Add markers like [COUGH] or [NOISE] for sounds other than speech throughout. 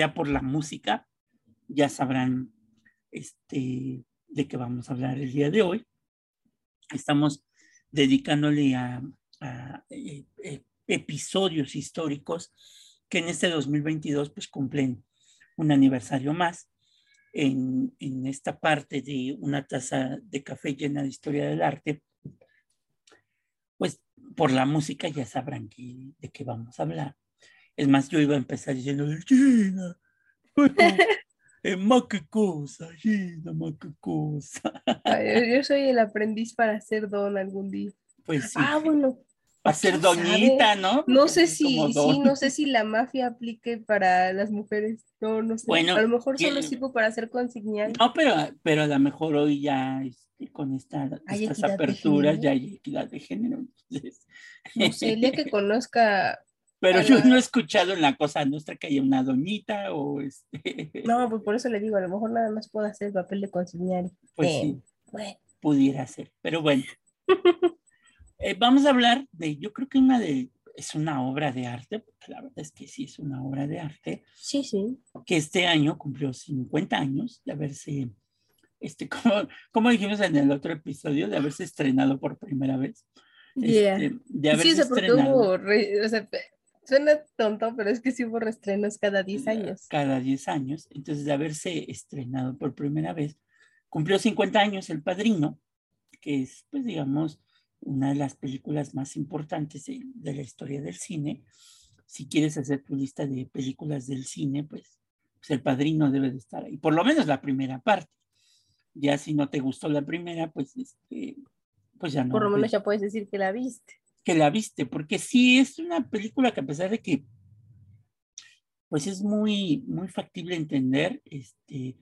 ya por la música ya sabrán este, de qué vamos a hablar el día de hoy. Estamos dedicándole a, eh, eh, episodios históricos que en este 2022 pues cumplen un aniversario más. En, en esta parte de una taza de café llena de historia del arte, pues por la música ya sabrán de qué vamos a hablar. Es más, yo iba a empezar diciendo, Gina, [LAUGHS] eh, más qué cosa, Gina, más qué cosa. yo, soy el aprendiz para ser don algún día. Pues sí. Ah, bueno, Va a ser doñita, ¿no? No sé si, sí, no sé si la mafia aplique para las mujeres. No, no sé. Bueno, a lo mejor ¿quién- solo sirvo para hacer consignario. No, pero, pero a lo mejor hoy ya este, con esta, estas aperturas ya hay equidad de género. entonces. No sé, el día que [LAUGHS] conozca. Pero yo no he escuchado en la cosa nuestra que haya una doñita o este. No, pues por [LAUGHS] eso le digo, a lo mejor nada más puedo hacer el papel de consignario. Pues Eh, sí, Bueno, pudiera ser. Pero bueno. [LAUGHS] Eh, vamos a hablar de, yo creo que una de, es una obra de arte, porque la verdad es que sí es una obra de arte, sí, sí. que este año cumplió 50 años de haberse, este, [LAUGHS] como, como dijimos en el otro episodio, de haberse estrenado por primera vez. Yeah. Este, de Sí, haberse o sea, estrenado hubo, o sea, suena tonto, pero es que sí hubo reestrenos cada 10 años. cada 10 años. Entonces, de haberse estrenado por primera vez, cumplió 50 años El Padrino, que es, pues, digamos, una de las películas más importantes de, de la historia del cine. Si quieres hacer tu lista de películas del cine, pues, pues El Padrino debe de estar ahí, por lo menos la primera parte. Ya si no te gustó la primera, pues, este, pues ya no. Por lo menos ya puedes decir que la viste. Que la viste, porque sí es una película que a pesar de que pues es muy, muy factible entender, este,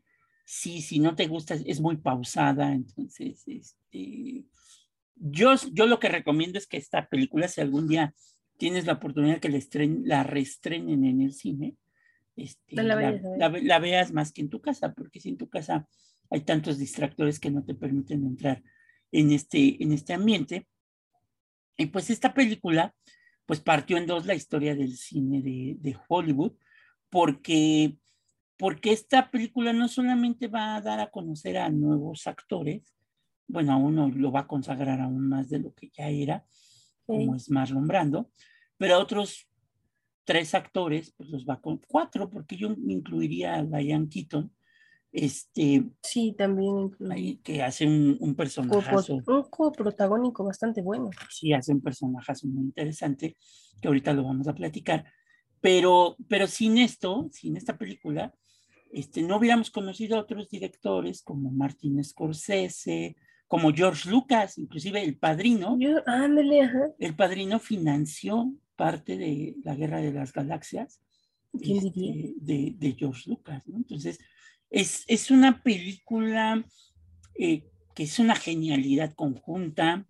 sí, si no te gusta, es muy pausada, entonces, este, yo, yo lo que recomiendo es que esta película, si algún día tienes la oportunidad que la, estren, la reestrenen en el cine, este, No la vayas a ver. la- la veas más que en tu casa, porque si en tu casa hay tantos distractores que no te permiten entrar en este, en este ambiente. Y pues esta película, pues partió en dos la historia del cine de, de Hollywood, porque, porque esta película no solamente va a dar a conocer a nuevos actores, bueno, a uno lo va a consagrar aún más de lo que ya era, como es Marlon Brando, pero a otros tres actores, pues los va con cuatro, porque yo incluiría a Diane Keaton, este, Sí, también ahí, que hace un, un personajazo un coprotagónico bastante bueno. sí hace un personaje muy interesante, que ahorita lo vamos a platicar, pero, pero sin esto, sin esta película, este, no hubiéramos conocido a otros directores como Martin Scorsese, como George Lucas, inclusive El Padrino. Yo, ándale, ajá. El Padrino financió parte de la Guerra de las Galaxias ¿Quién este, de, de George Lucas, ¿no? Entonces, es, es una película eh, que es una genialidad conjunta,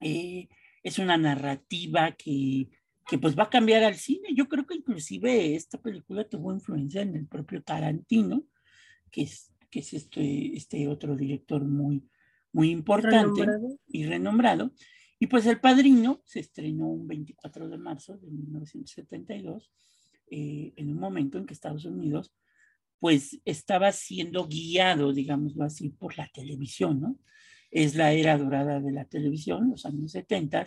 eh, es una narrativa que, que pues va a cambiar al cine. Yo creo que inclusive esta película tuvo influencia en el propio Tarantino, que es, que es este, este otro director muy, muy importante Renombrado. y renombrado. Y pues El Padrino se estrenó un 24 de marzo de 1972, eh, en un momento en que Estados Unidos pues estaba siendo guiado, digámoslo así, por la televisión, ¿no? Es la era dorada de la televisión, los años 70,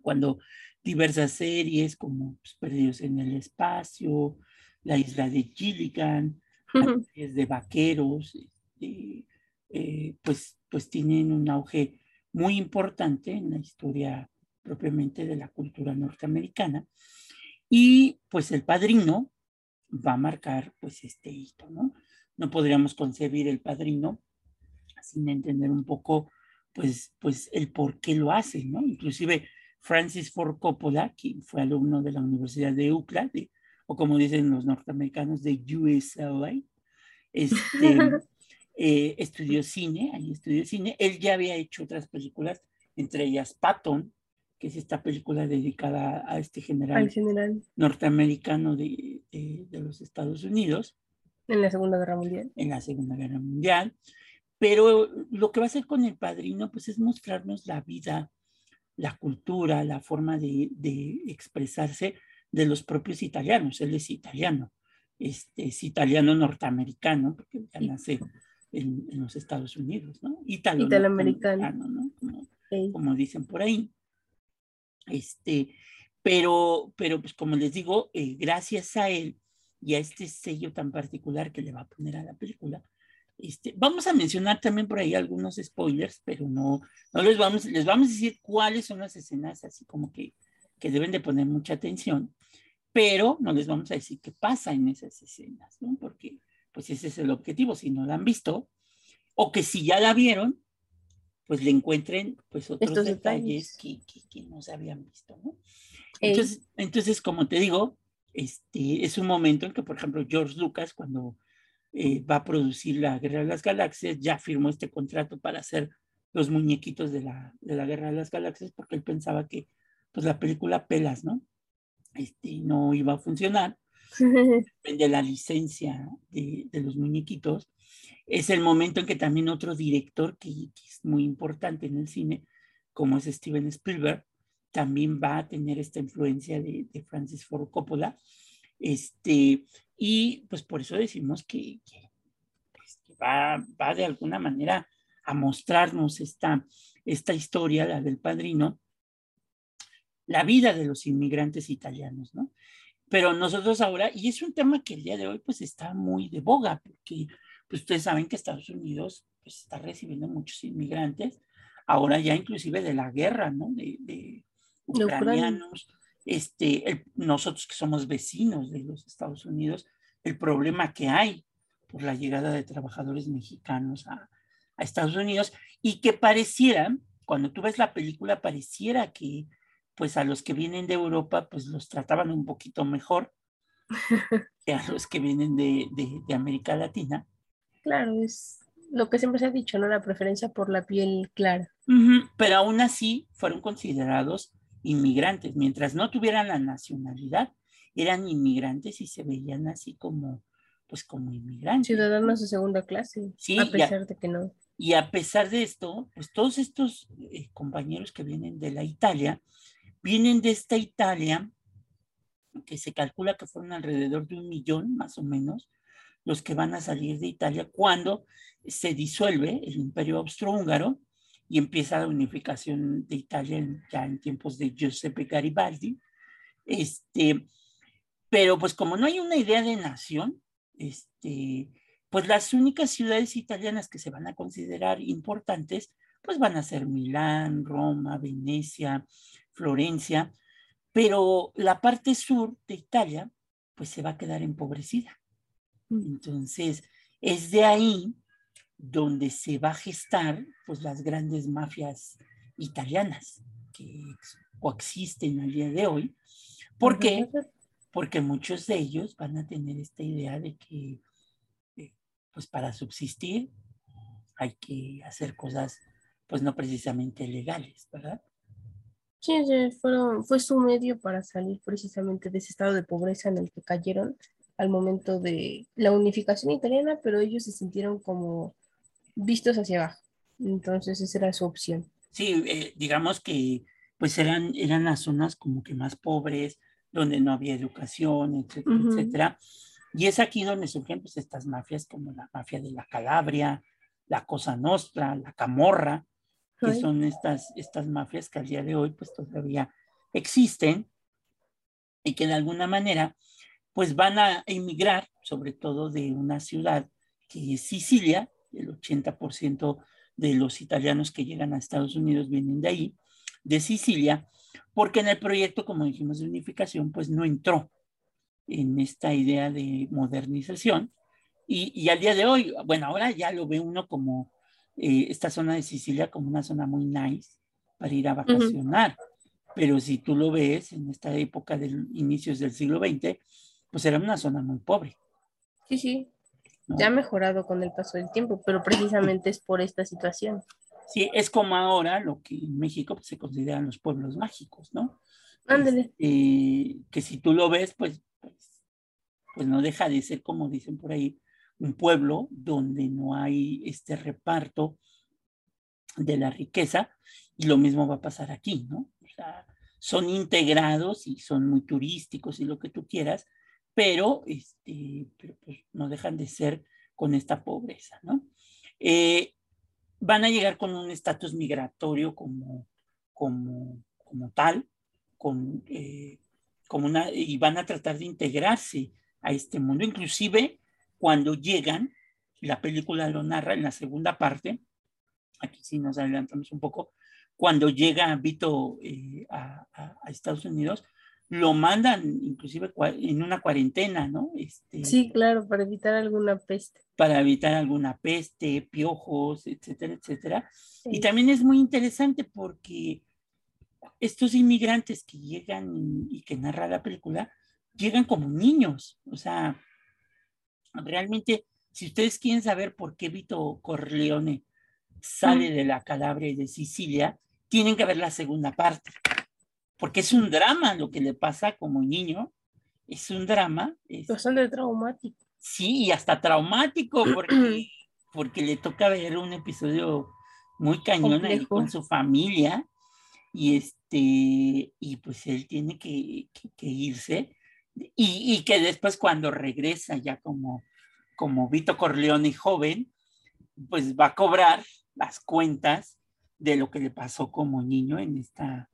cuando diversas series como pues, Perdidos en el Espacio, La Isla de Gilligan, las series de vaqueros, este, eh, pues, pues tienen un auge muy importante en la historia propiamente de la cultura norteamericana. Y pues el padrino va a marcar pues este hito, ¿no? No podríamos concebir el padrino sin entender un poco pues, pues el por qué lo hace, ¿no? Inclusive Francis Ford Coppola, quien fue alumno de la Universidad de UCLA, de, o como dicen los norteamericanos, de USLA, este, [LAUGHS] eh, estudió cine, ahí estudió cine. Él ya había hecho otras películas, entre ellas Patton, que es esta película dedicada a este general Al general norteamericano de, de, de los Estados Unidos en la Segunda Guerra Mundial. en la Segunda Guerra Mundial. Pero lo que va a hacer con el padrino, pues es mostrarnos la vida, la cultura, la forma de, de expresarse de los propios italianos. Él es italiano, este, es italiano norteamericano, porque ya nace en, los Estados Unidos, ¿no? Italo Italoamericano, ¿no? Como, como, dicen por ahí. Este, pero, pero pues como les digo, eh, gracias a él y a este sello tan particular que le va a poner a la película, este, vamos a mencionar también por ahí algunos spoilers, pero no, no les vamos, les vamos a decir cuáles son las escenas así como que, que deben de poner mucha atención, pero no les vamos a decir qué pasa en esas escenas. Porque pues ese es el objetivo, si no la han visto, o que si ya la vieron, pues le encuentren pues otros detalles, Que, que, no se habían visto, ¿no? Entonces, entonces, como te digo, este, es un momento en que, por ejemplo, George Lucas, cuando eh, va a producir la Guerra de las Galaxias, ya firmó este contrato para hacer los muñequitos de la, de la Guerra de las Galaxias, porque él pensaba que pues la película pelas, ¿no? Este, no iba a funcionar. [LAUGHS] de la licencia de, de, los muñequitos. Es el momento en que también otro director que, que, es muy importante en el cine, como es Steven Spielberg, también va a tener esta influencia de, de Francis Ford Coppola. Este, y pues por eso decimos que, pues, va, va, de alguna manera a mostrarnos esta, esta historia, la del padrino, la vida de los inmigrantes italianos, ¿no? Pero nosotros ahora, y es un tema que el día de hoy pues está muy de boga, porque pues ustedes saben que Estados Unidos pues está recibiendo muchos inmigrantes, ahora ya inclusive de la guerra, ¿no? De, de ucranianos, este, nosotros que somos vecinos de los Estados Unidos, el problema que hay por la llegada de trabajadores mexicanos a, Estados Unidos y que pareciera, cuando tú ves la película, pareciera que pues a los que vienen de Europa pues los trataban un poquito mejor [LAUGHS] que a los que vienen de, de, América Latina. Claro, es lo que siempre se ha dicho, ¿no? La preferencia por la piel clara. pero aún así fueron considerados inmigrantes, mientras no tuvieran la nacionalidad, eran inmigrantes y se veían así como, pues como inmigrantes. Ciudadanos de segunda clase, sí, a pesar de que no. Y a pesar de esto, pues todos estos eh, compañeros que vienen de la Italia, vienen de esta Italia, que se calcula que fueron alrededor de un millón más o menos, los que van a salir de Italia cuando se disuelve el imperio austrohúngaro y empieza la unificación de Italia ya en tiempos de Giuseppe Garibaldi. Este, pero pues como no hay una idea de nación, este, pues las únicas ciudades italianas que se van a considerar importantes, pues van a ser Milán, Roma, Venecia, Florencia, pero la parte sur de Italia, pues se va a quedar empobrecida. Mm. Entonces, es de ahí donde se va a gestar pues las grandes mafias italianas que coexisten al día de hoy. ¿Por qué? Porque muchos de ellos van a tener esta idea de que eh, pues para subsistir hay que hacer cosas pues no precisamente legales, ¿verdad? Sí, fueron, fue su medio para salir precisamente de ese estado de pobreza en el que cayeron al momento de la unificación italiana, pero ellos se sintieron como vistos hacia abajo. Entonces esa era su opción. Sí, eh, digamos que pues eran, eran las zonas como que más pobres, donde no había educación, etcétera, etcétera. Y es aquí donde surgen pues estas mafias como la mafia de la Calabria, la Cosa Nostra, la Camorra, que son estas, estas mafias que al día de hoy pues todavía existen y que de alguna manera pues van a emigrar, sobre todo de una ciudad que es Sicilia, el 80% de los italianos que llegan a Estados Unidos vienen de ahí, de Sicilia, porque en el proyecto, como dijimos, de unificación, pues no entró en esta idea de modernización. Y, al día de hoy, bueno, ahora ya lo ve uno como eh, esta zona de Sicilia como una zona muy nice para ir a vacacionar. Pero si tú lo ves en esta época de inicios del siglo XX, pues era una zona muy pobre. Sí, sí. Ya ha mejorado con el paso del tiempo, pero precisamente es por esta situación. Sí, es como ahora lo que en México pues, se consideran los pueblos mágicos, ¿no? Ándale. Este, que si tú lo ves, pues, pues, pues no deja de ser, como dicen por ahí, un pueblo donde no hay este reparto de la riqueza y lo mismo va a pasar aquí, ¿no? O sea, son integrados y son muy turísticos y lo que tú quieras, pero, este, pues, no dejan de ser con esta pobreza, ¿no? Eh, van a llegar con un estatus migratorio como, como, como tal, eh, como una, y van a tratar de integrarse a este mundo. Inclusive cuando llegan, la película lo narra en la segunda parte, aquí sí nos adelantamos un poco, cuando llega Vito eh, a, Estados Unidos, lo mandan inclusive en una cuarentena, ¿no? Este, sí, claro, para evitar alguna peste. Para evitar alguna peste, piojos, etcétera, etcétera. Y también es muy interesante porque estos inmigrantes que llegan y que narra la película, llegan como niños. O sea, realmente, si ustedes quieren saber por qué Vito Corleone sale de la Calabria y de Sicilia, tienen que ver la segunda parte, porque es un drama lo que le pasa como niño, es un drama. Es, Bastante traumático. Sí, y hasta traumático, [CLEARS THROAT] porque, porque le toca ver un episodio muy cañón ahí con su familia, y este, y pues él tiene que, irse, y, que después cuando regresa ya como, como Vito Corleone joven, pues va a cobrar las cuentas de lo que le pasó como niño en esta,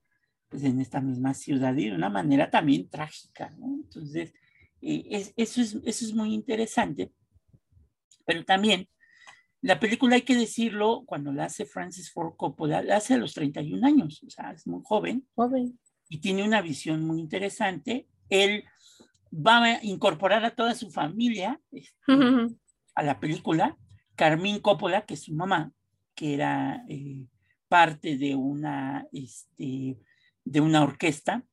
pues en esta misma ciudad y de una manera también trágica, ¿no? Entonces, eh, es, eso, es, eso es muy interesante, pero también la película, hay que decirlo, cuando la hace Francis Ford Coppola, la hace a los 31 años, o sea, es muy joven. Joven. Y tiene una visión muy interesante. Él va a incorporar a toda su familia este, a la película. Carmín Coppola, que es su mamá, que era eh, parte de una, este, de una orquesta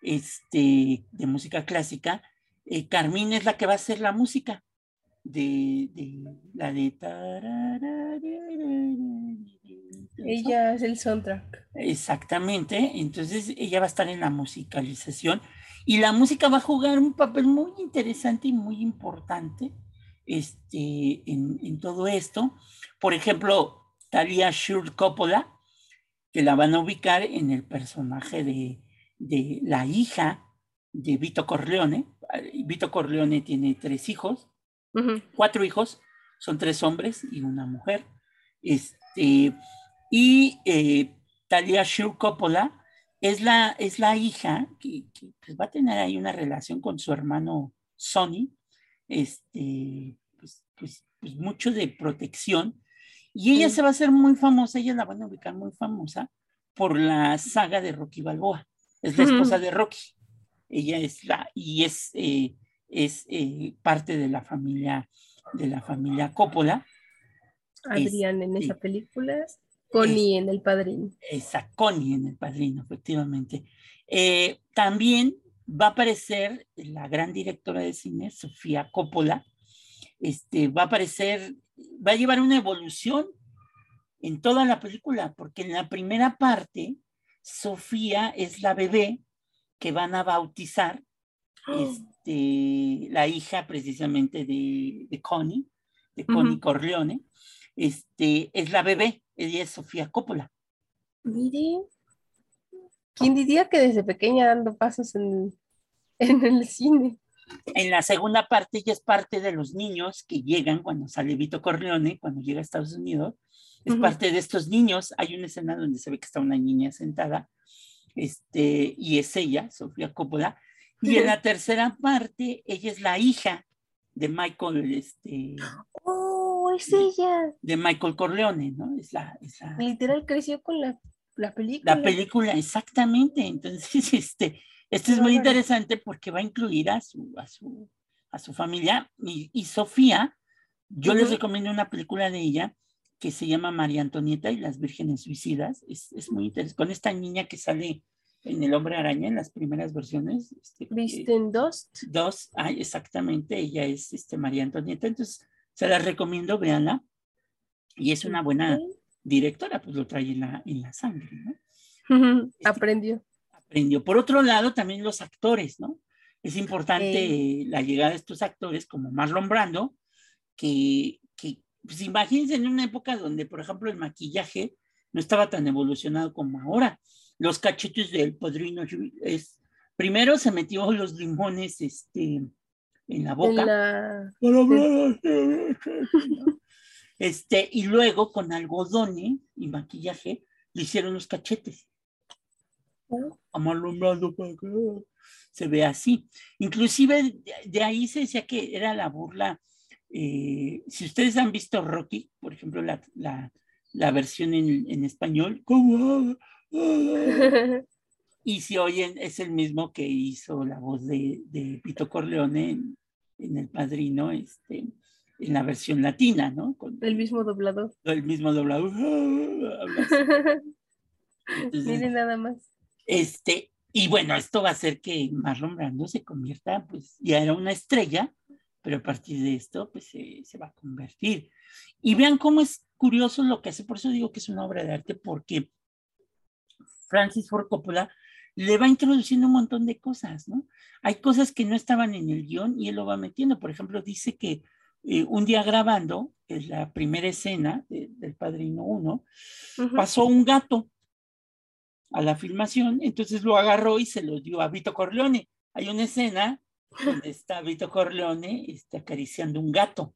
este, de música clásica. Eh, Carmín es la que va a hacer la música de, la de... Ella es el soundtrack. Exactamente, entonces ella va a estar en la musicalización y la música va a jugar un papel muy interesante y muy importante este, en, todo esto. Por ejemplo, Talia Shur Coppola, que la van a ubicar en el personaje de, de la hija de Vito Corleone. Vito Corleone tiene tres hijos, cuatro hijos, son tres hombres y una mujer. Este, y eh, Talia Shur Coppola es la, es la hija que, pues, va a tener ahí una relación con su hermano Sonny, este, pues, pues, pues mucho de protección. Y ella se va a hacer muy famosa, ella la van a ubicar muy famosa por la saga de Rocky Balboa. Es la esposa de Rocky. Ella es la, y es eh, es eh, parte de la familia de la familia Coppola. Adrián en esa película, Connie en El Padrino. Esa Connie en El Padrino, efectivamente. Eh, también va a aparecer la gran directora de cine, Sofía Coppola. Este, va a aparecer, va a llevar una evolución en toda la película, porque en la primera parte, Sofía es la bebé que van a bautizar este, la hija precisamente de, Connie, de Connie Corleone, este, es la bebé, ella es Sofía Coppola. Mire, ¿quién diría que desde pequeña dando pasos en, en el cine? En la segunda parte ella es parte de los niños que llegan cuando sale Vito Corleone, cuando llega a Estados Unidos. Es parte de estos niños. Hay una escena donde se ve que está una niña sentada este, y es ella, Sofía Coppola, y en la tercera parte, ella es la hija de Michael, este. Oh, es ella. De Michael Corleone, ¿no? Es la, Literal creció con la, película. La película, exactamente. Entonces, [LAUGHS] este, esto es muy interesante porque va a incluir a su, a su, a su familia. Y, Sofía, yo les recomiendo una película de ella que se llama María Antonieta y las Vírgenes Suicidas. Es, es muy interesante. Con esta niña que sale en El Hombre Araña, en las primeras versiones. Este, ¿Viste en dos? Dos, exactamente, ella es este, María Antonieta, entonces se la recomiendo, véanla. Y es una buena directora, pues lo trae en la, en la sangre, ¿no? [LAUGHS] Este, aprendió. Aprendió. Por otro lado, también los actores, ¿no? Es importante la llegada de estos actores como Marlon Brando, que, que pues imagínense en una época donde, por ejemplo, el maquillaje no estaba tan evolucionado como ahora. Los cachetes del padrino es, primero se metió los limones este, en la boca. Este, y luego con algodones y maquillaje le hicieron los cachetes. Oh. Amalumbrado para que se ve así. Inclusive de, ahí se decía que era la burla. Eh, si ustedes han visto Rocky, por ejemplo, la, la, versión en, en español, ¿cómo? [LAUGHS] y si oyen, es el mismo que hizo la voz de, de Pito Corleone en, en, El Padrino, este, en la versión latina, ¿no? el mismo doblador. El mismo doblador. [LAUGHS] Miren nada más. Este, y bueno, esto va a hacer que Marlon Brando se convierta, pues ya era una estrella, pero a partir de esto, pues se, se va a convertir. Y vean cómo es curioso lo que hace, por eso digo que es una obra de arte, porque Francis Ford Coppola le va introduciendo un montón de cosas, ¿no? Hay cosas que no estaban en el guion y él lo va metiendo. Por ejemplo, dice que eh, un día grabando, es la primera escena del Padrino 1, pasó un gato a la filmación, entonces lo agarró y se lo dio a Vito Corleone. Hay una escena donde está Vito Corleone está acariciando un gato.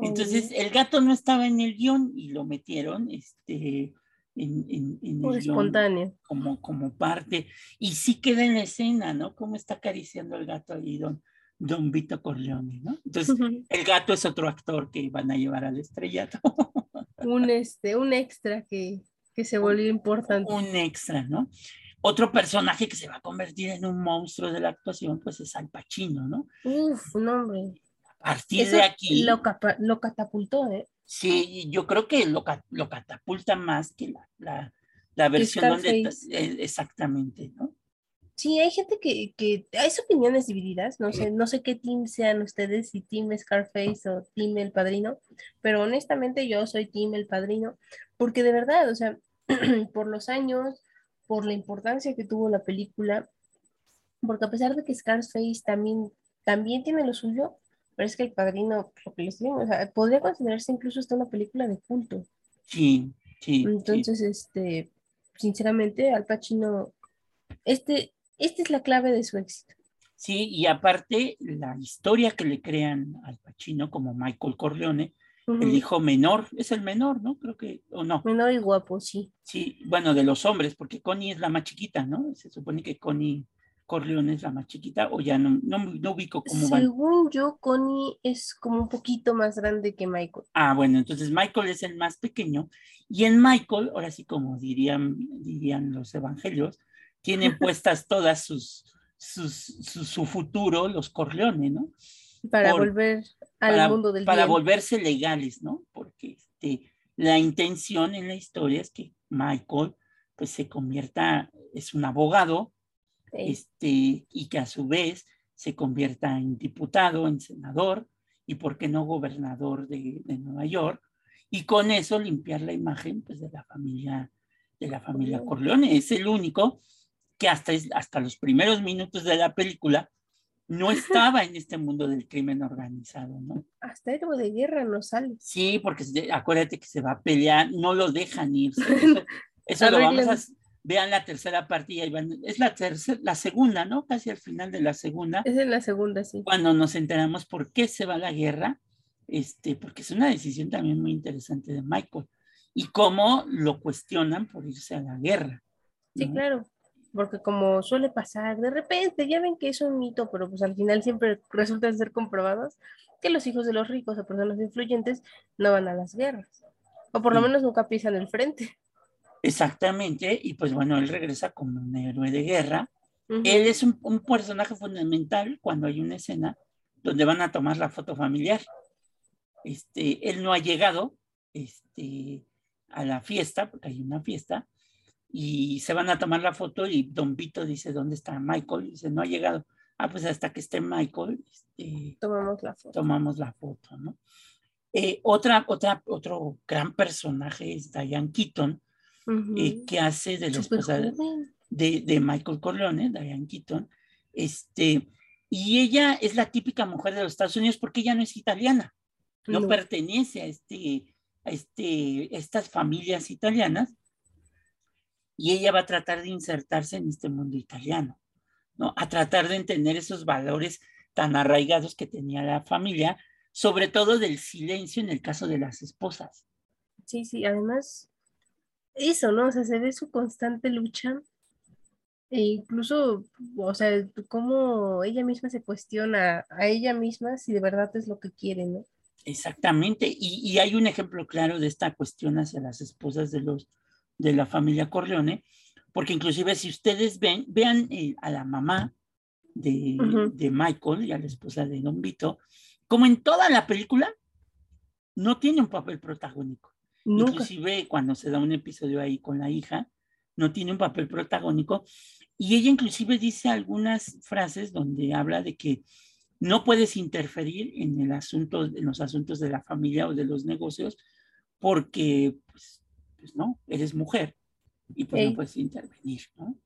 Entonces, el gato no estaba en el guion y lo metieron este, en, el espontáneo. Como, como parte. Y sí queda en la escena, ¿no? Cómo está acariciando el gato ahí, don, don Vito Corleone, ¿no? Entonces, el gato es otro actor que van a llevar al estrellato. un, este, un extra que, que se volvió importante. Un extra, ¿no? Otro personaje que se va a convertir en un monstruo de la actuación, pues es Al Pacino, ¿no? Uf, un hombre. A partir de aquí. Lo, lo catapultó, ¿eh? Sí, yo creo que lo, lo catapulta más que la, la, la versión donde eh, exactamente, ¿no? Sí, hay gente que, que hay opiniones divididas, no sé, no sé qué team sean ustedes, si team Scarface o team El Padrino, pero honestamente yo soy team El Padrino, porque de verdad, o sea, [CLEARS THROAT] por los años, por la importancia que tuvo la película, porque a pesar de que Scarface también, también tiene lo suyo, pero es que El Padrino, lo que les digo, o sea, podría considerarse incluso hasta una película de culto. Sí, sí. Entonces, este, sinceramente, Al Pacino, este, esta es la clave de su éxito. Sí, y aparte, la historia que le crean al Pacino como Michael Corleone, el hijo menor, es el menor, ¿no? Creo que, o no. Menor y guapo, sí. Sí, bueno, de los hombres, porque Connie es la más chiquita, ¿no? Se supone que Connie Corleone es la más chiquita, o ya no, no, ubico cómo va. Según yo, Connie es como un poquito más grande que Michael. Ah, bueno, entonces Michael es el más pequeño, y en Michael, ahora sí como dirían, dirían los evangelios, tienen [LAUGHS] puestas todas sus, sus, su, futuro, los Corleone, ¿no? Para volver al mundo del Para volverse legales, ¿no? Porque este, la intención en la historia es que Michael pues se convierta, es un abogado, este, y que a su vez se convierta en diputado, en senador y, ¿por qué no, gobernador de, Nueva York? Y con eso limpiar la imagen pues, de la familia de la familia Corleone. Es el único que hasta, hasta los primeros minutos de la película no estaba en este mundo del crimen organizado, ¿no? Hasta héroe de guerra no sale. Sí, porque acuérdate que se va a pelear, no lo dejan irse. [LAUGHS] Eso, lo vamos a, vean la tercera partida, es la tercera, la segunda, ¿no? Casi al final de la segunda. Es en la segunda, sí. Cuando nos enteramos por qué se va a la guerra, este, porque es una decisión también muy interesante de Michael, y cómo lo cuestionan por irse a la guerra. Sí, claro, porque como suele pasar, de repente, ya ven que es un mito, pero pues al final siempre resultan ser comprobados, que los hijos de los ricos o personas influyentes no van a las guerras, o por lo menos nunca pisan el frente. Exactamente, y pues bueno, él regresa como un héroe de guerra. Él es un, personaje fundamental cuando hay una escena donde van a tomar la foto familiar. Este, él no ha llegado este, a la fiesta, porque hay una fiesta, y se van a tomar la foto y Don Vito dice, ¿dónde está Michael? Y dice, no ha llegado. Ah, pues hasta que esté Michael, este, tomamos la foto. Tomamos la foto, ¿no? Eh, otra, otra, otro gran personaje es Diane Keaton, eh, que hace de la esposa de, de, Michael Corleone, Diane Keaton, este, y ella es la típica mujer de los Estados Unidos porque ella no es italiana, no, pertenece a, este, a este, estas familias italianas, y ella va a tratar de insertarse en este mundo italiano, ¿no? A tratar de entender esos valores tan arraigados que tenía la familia, sobre todo del silencio en el caso de las esposas. Sí, sí, además, eso, ¿no? O sea, se ve su constante lucha e incluso, o sea, cómo ella misma se cuestiona a ella misma si de verdad es lo que quiere, ¿no? Exactamente, y, y, hay un ejemplo claro de esta cuestión hacia las esposas de los de la familia Corleone, porque inclusive si ustedes ven, vean eh, a la mamá de, uh -huh. de, Michael y a la esposa de Don Vito, como en toda la película, no tiene un papel protagónico. Nunca. Inclusive cuando se da un episodio ahí con la hija, no tiene un papel protagónico. Y ella inclusive dice algunas frases donde habla de que no puedes interferir en el asunto, en los asuntos de la familia o de los negocios, porque pues, pues no, eres mujer y pues sí. no puedes intervenir, ¿no?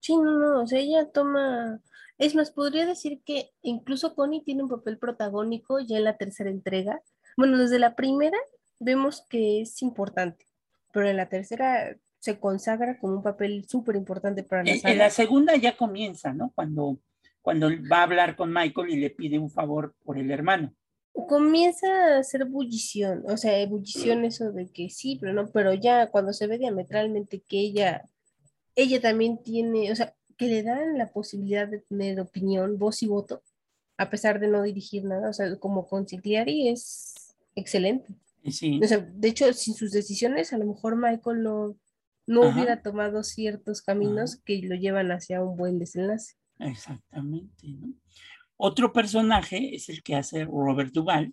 Sí, no, no, o sea, ella toma, es más, podría decir que incluso Connie tiene un papel protagónico ya en la tercera entrega. Bueno, desde la primera vemos que es importante, pero en la tercera se consagra como un papel súper importante para la en, en la segunda ya comienza, ¿no? Cuando, cuando va a hablar con Michael y le pide un favor por el hermano comienza a hacer bullición, o sea, ebullición eso de que sí, pero no, pero ya cuando se ve diametralmente que ella, ella también tiene, o sea, que le dan la posibilidad de tener opinión, voz y voto, a pesar de no dirigir nada, o sea, como conciliari es excelente. Sí. O sea, de hecho, sin sus decisiones, a lo mejor Michael no, no hubiera tomado ciertos caminos Ajá. que lo llevan hacia un buen desenlace. Exactamente, ¿no? Otro personaje es el que hace Robert Duval.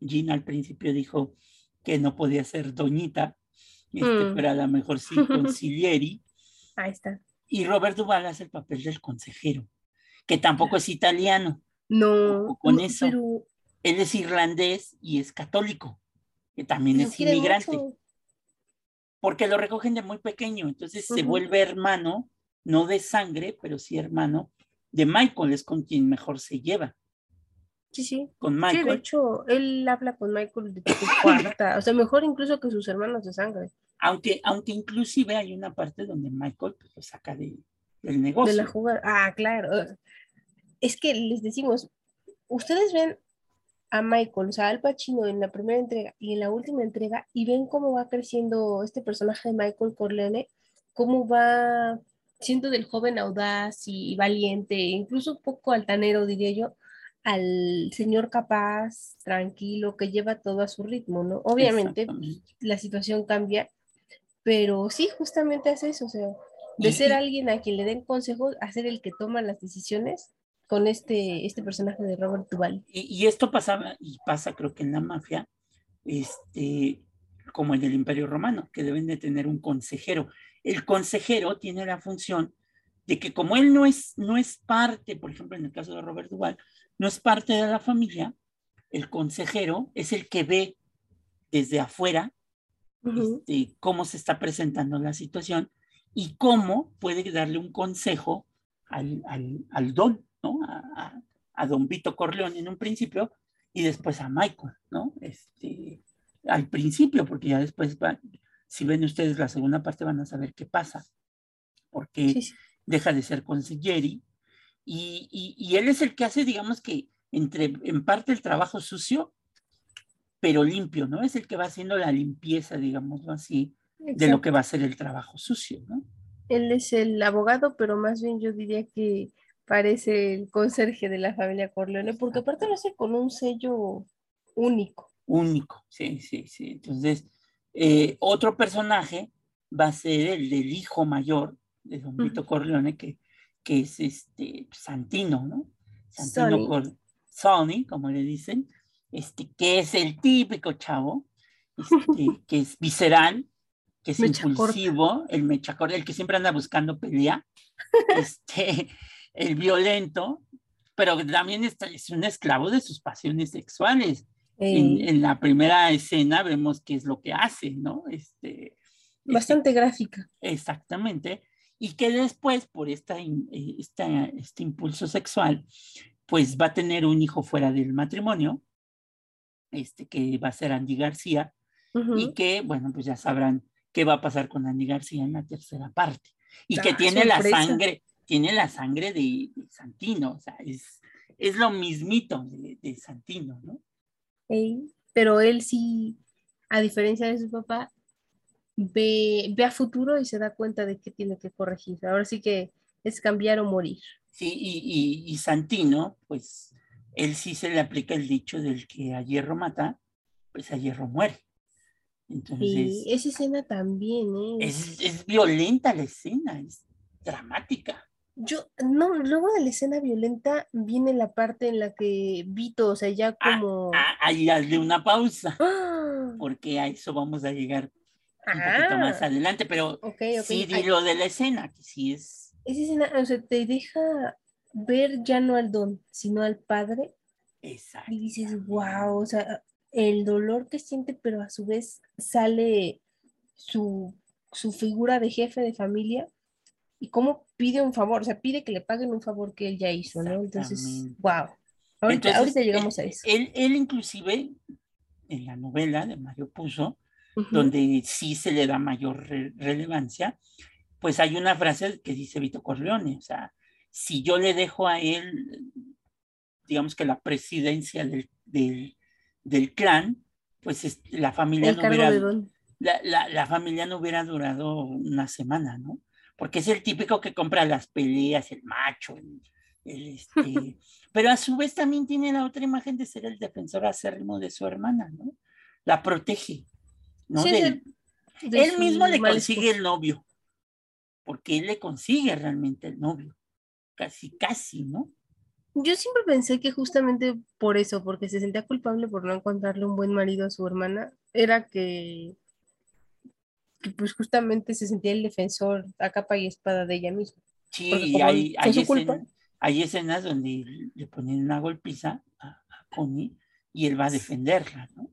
Gina al principio dijo que no podía ser Doñita, este, mm. pero a lo mejor sí concilieri. [LAUGHS] Ahí está. Y Robert Duval hace el papel del consejero, que tampoco es italiano. No. Con no, eso. Pero... Él es irlandés y es católico, que también es inmigrante. Mucho. Porque lo recogen de muy pequeño, entonces uh -huh. se vuelve hermano, no de sangre, pero sí hermano de Michael es con quien mejor se lleva. Sí, sí. Con Michael. Sí, de hecho, él habla con Michael de su cuarta, o sea, mejor incluso que sus hermanos de sangre. Aunque, aunque inclusive hay una parte donde Michael pues, lo saca de, del negocio. De la jugada. Ah, claro. Es que les decimos, ustedes ven a Michael, o sea, Al Pacino en la primera entrega y en la última entrega, y ven cómo va creciendo este personaje de Michael Corleone, cómo va siendo del joven audaz y valiente, incluso un poco altanero, diría yo, al señor capaz, tranquilo, que lleva todo a su ritmo, ¿no? Obviamente la situación cambia, pero sí, justamente hace eso, o sea, de ser alguien a quien le den consejos, a ser el que toma las decisiones con este, este personaje de Robert Duval. Y, y esto pasaba, y pasa creo que en la mafia, este, como en el Imperio Romano, que deben de tener un consejero el consejero tiene la función de que como él no es, no es parte, por ejemplo, en el caso de Robert Duval, no es parte de la familia, el consejero es el que ve desde afuera uh -huh. este, cómo se está presentando la situación y cómo puede darle un consejo al, al, al don, ¿no? A, a, a, don Vito Corleone en un principio y después a Michael, ¿no? Este, al principio, porque ya después va, si ven ustedes la segunda parte van a saber qué pasa, porque sí, sí. deja de ser consiglieri y, y, y, él es el que hace, digamos que, entre, en parte el trabajo sucio, pero limpio, ¿no? Es el que va haciendo la limpieza, digámoslo así, Exacto. de lo que va a ser el trabajo sucio, ¿no? Él es el abogado, pero más bien yo diría que parece el conserje de la familia Corleone, porque aparte lo hace con un sello único. Único, sí, sí, sí. Entonces, eh, otro personaje va a ser el del hijo mayor de Don Vito Corleone, que, que es este Santino, ¿no? Santino Cor Sonny, como le dicen, este, que es el típico chavo, este, [LAUGHS] que es visceral, que es mecha impulsivo, corta. el mechacor, el que siempre anda buscando pelea, [LAUGHS] este, el violento, pero también es, es un esclavo de sus pasiones sexuales. En, en, la primera escena vemos qué es lo que hace, ¿no? Este, Bastante este, gráfica. Exactamente. Y que después, por esta, esta, este impulso sexual, pues va a tener un hijo fuera del matrimonio, este, que va a ser Andy García, uh -huh. y que, bueno, pues ya sabrán qué va a pasar con Andy García en la tercera parte. Y que Ah, tiene la sorpresa. sangre, tiene la sangre de, de Santino, o sea, es, es lo mismito de, de Santino, ¿no? Pero él sí, a diferencia de su papá, ve, ve a futuro y se da cuenta de que tiene que corregir. Ahora sí que es cambiar o morir. Sí, y, y, y Santino, pues, él sí se le aplica el dicho del que a hierro mata, pues a hierro muere. Entonces, Y esa escena también, ¿eh? es, es violenta la escena, es dramática. Yo, no, luego de la escena violenta viene la parte en la que Vito, o sea, ya como... Ah, ahí hazle una pausa, ¡Ah! porque a eso vamos a llegar un poquito más Ah, adelante, pero sí di Ay, lo de la escena, que sí es esa escena, o sea, te deja ver ya no al don, sino al padre. Exacto. y dices, wow, o sea, el dolor que siente, pero a su vez sale su, su figura de jefe de familia y cómo pide un favor, o sea, pide que le paguen un favor que él ya hizo, ¿no? Entonces, wow. Ahorita, Entonces, ahorita llegamos a eso. Él, él inclusive, en la novela de Mario Puzo, donde sí se le da mayor re- relevancia, pues hay una frase que dice Vito Corleone, o sea, si yo le dejo a él, digamos que la presidencia del, del, del clan, pues es- la familia no hubiera, la, la, la familia no hubiera durado una semana, ¿no? Porque es el típico que compra las peleas, el macho, el, el, este, [LAUGHS] pero a su vez también tiene la otra imagen de ser el defensor acérrimo de su hermana, ¿no? La protege, ¿no? Sí, Del- de él mismo le consigue el novio, porque él le consigue realmente el novio, casi, casi, ¿no? Yo siempre pensé que justamente por eso, porque se sentía culpable por no encontrarle un buen marido a su hermana, era que, que pues justamente se sentía el defensor a capa y espada de ella misma. Sí, hay, hay, escena- hay escenas donde le ponen una golpiza a, a Connie y él va a defenderla, ¿no?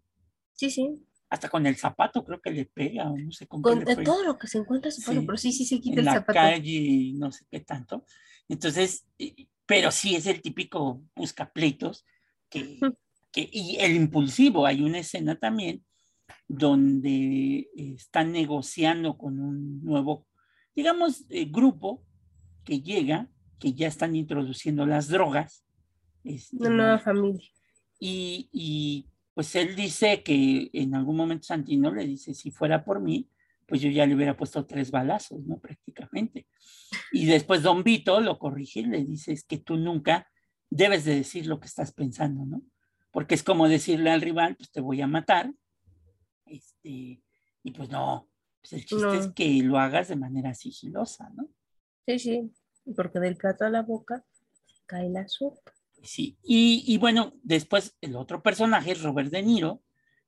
Sí, sí. Hasta con el zapato creo que le pega, o no sé con qué Con le pega. todo lo que se encuentra su Sí, pero sí, sí se quita en el la zapato. calle no sé qué tanto. Entonces, eh, pero sí es el típico buscapleitos que, Mm. que, y el impulsivo. Hay una escena también donde eh, están negociando con un nuevo, digamos, eh, grupo que llega, que ya están introduciendo las drogas. este, Una nueva familia. y, y, pues él dice que en algún momento Santino le dice, si fuera por mí, pues yo ya le hubiera puesto tres balazos, ¿no? Prácticamente. Y después Don Vito lo corrige y le dice, es que tú nunca debes de decir lo que estás pensando, ¿no? Porque es como decirle al rival, pues te voy a matar. Este, y pues no, pues el chiste No. es que lo hagas de manera sigilosa, ¿no? Sí, sí. Porque del plato a la boca cae la sopa. Sí, y, y bueno, después el otro personaje es Robert De Niro,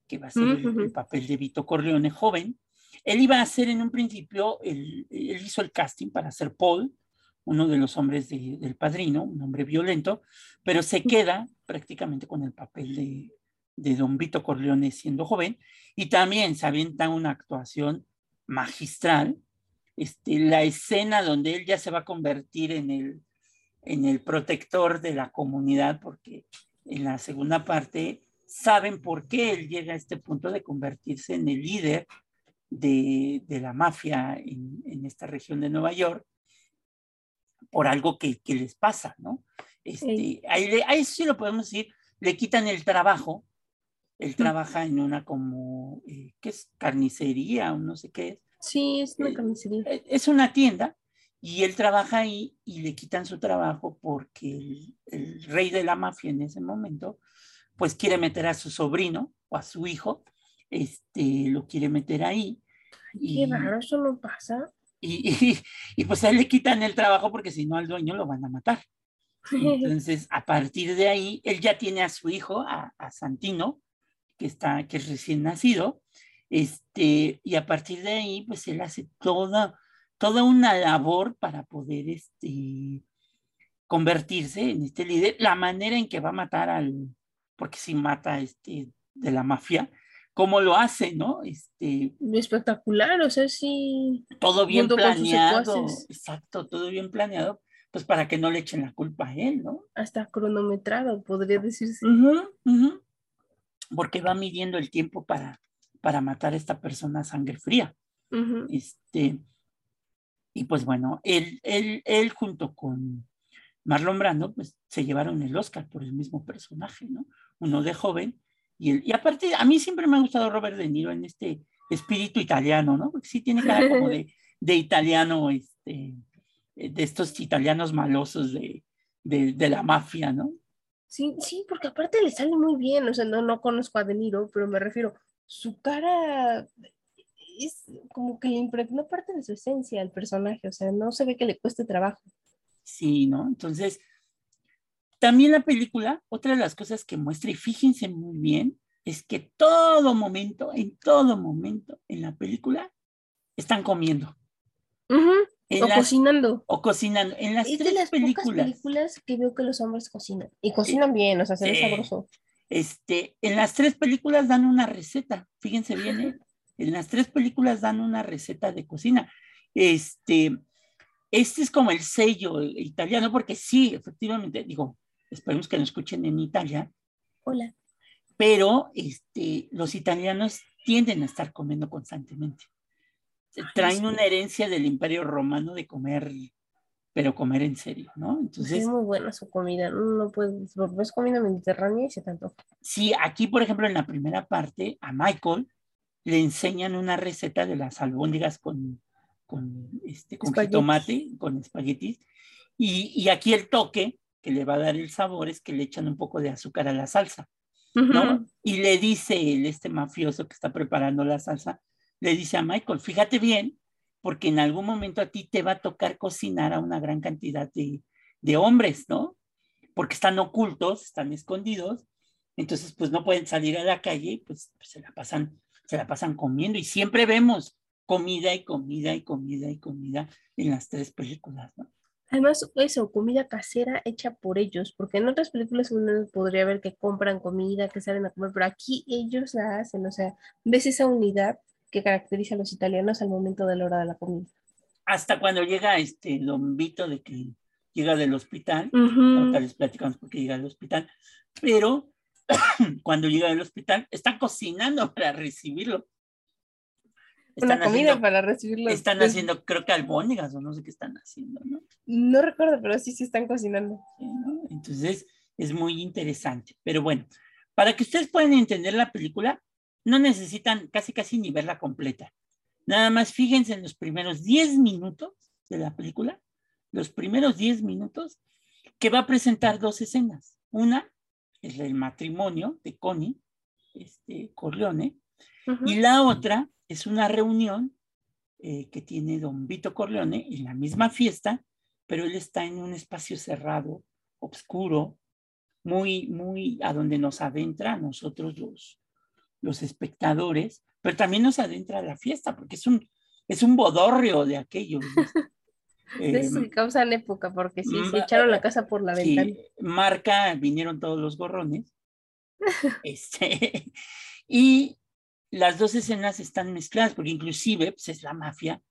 que va a ser el, papel de Vito Corleone joven. Él iba a hacer en un principio, el- él hizo el casting para ser Paul, uno de los hombres de- del padrino, un hombre violento, pero se queda prácticamente con el papel de, de don Vito Corleone siendo joven, y también se avienta una actuación magistral. Este, la escena donde él ya se va a convertir en el, en el protector de la comunidad, porque en la segunda parte saben por qué él llega a este punto de convertirse en el líder de, de la mafia en, en esta región de Nueva York, por algo que, que les pasa, ¿no? Este, Sí. ahí, ahí sí lo podemos decir, le quitan el trabajo, él trabaja en una como, eh, ¿qué es? Carnicería o no sé qué es, Sí, es una Eh, carnicería. eh, es una tienda y él trabaja ahí y le quitan su trabajo porque el, el rey de la mafia en ese momento pues quiere meter a su sobrino o a su hijo, este, lo quiere meter ahí. Qué Y, raro, eso no pasa. y, y- y, pues a él le quitan el trabajo porque si no al dueño lo van a matar. [LAUGHS] Entonces, a partir de ahí, él ya tiene a su hijo, a, a Santino, que, está, que es recién nacido, este, y a partir de ahí, pues él hace toda, toda una labor para poder este, convertirse en este líder. La manera en que va a matar al, porque si mata este, de la mafia, cómo lo hace, ¿no? Este, Espectacular, o sea, sí. todo bien planeado, exacto, todo bien planeado, pues para que no le echen la culpa a él, ¿no? Hasta cronometrado, podría decirse. Ujú, ujú. Porque va midiendo el tiempo para, para matar a esta persona a sangre fría. Este, y pues bueno, él, él, él junto con Marlon Brando, pues se llevaron el Oscar por el mismo personaje, ¿no? Uno de joven y, el, y aparte, a mí siempre me ha gustado Robert De Niro en este espíritu italiano, ¿no? Porque sí tiene cara [LAUGHS] como de, de italiano, este, de estos italianos malosos de, de, de, la mafia, ¿no? Sí, sí, porque aparte le sale muy bien, o sea, no, no conozco a De Niro, pero me refiero, su cara es como que le impregnó parte de su esencia al personaje, o sea, no se ve que le cueste trabajo. Sí, ¿no? Entonces, también la película, otra de las cosas que muestra, y fíjense muy bien, es que todo momento, en todo momento en la película, están comiendo. O cocinando. O cocinando. En las es tres de las películas. pocas películas que veo que los hombres cocinan. Y cocinan bien, o sea, se ve eh, sabroso. Este, en las tres películas dan una receta, fíjense bien, ¿eh? en las tres películas dan una receta de cocina. Este, este es como el sello italiano, porque sí, efectivamente, digo, esperemos que lo escuchen en Italia. Hola. Pero este, los italianos tienden a estar comiendo constantemente. Traen una herencia del imperio romano de comer, pero comer en serio, ¿no? Entonces. Es muy buena su comida, no puedes, es comida mediterránea y se tanto. Sí, aquí, por ejemplo, en la primera parte, a Michael le enseñan una receta de las albóndigas con, con, este, con jitomate, con espaguetis. Y, y, aquí el toque que le va a dar el sabor es que le echan un poco de azúcar a la salsa, ¿no? Y le dice el, este mafioso que está preparando la salsa, le dice a Michael, fíjate bien, porque en algún momento a ti te va a tocar cocinar a una gran cantidad de, de hombres, ¿no? Porque están ocultos, están escondidos, entonces pues no pueden salir a la calle, pues, pues se la pasan se la pasan comiendo y siempre vemos comida y comida y comida y comida en las tres películas, ¿no? Además, eso, comida casera hecha por ellos, porque en otras películas uno podría ver que compran comida, que salen a comer, pero aquí ellos la hacen, o sea, ves esa unidad que caracteriza a los italianos al momento de la hora de la comida. Hasta cuando llega este Don Vito de que llega del hospital, ahorita les platicamos por qué llega del hospital, pero [COUGHS] cuando llega del hospital, están cocinando para recibirlo. Están Una comida para recibirlo. Están haciendo, creo que albóndigas o no sé qué están haciendo, ¿no? No recuerdo, pero sí, sí están cocinando. Entonces, es muy interesante. Pero bueno, para que ustedes puedan entender la película, no necesitan casi casi ni verla completa. Nada más fíjense en los primeros 10 minutos de la película, los primeros 10 minutos, que va a presentar dos escenas. Una es el matrimonio de Connie este, Corleone, y la otra es una reunión eh, que tiene don Vito Corleone en la misma fiesta, pero él está en un espacio cerrado, oscuro, muy, muy a donde nos adentra a nosotros los, los espectadores, pero también nos adentra a la fiesta, porque es un, es un bodorrio de aquellos. [LAUGHS] Eh, sí, causan época, porque sí, se echaron la casa por la ventana. Marca, vinieron todos los gorrones. [LAUGHS] este, [LAUGHS] y las dos escenas están mezcladas, porque inclusive pues, es la mafia.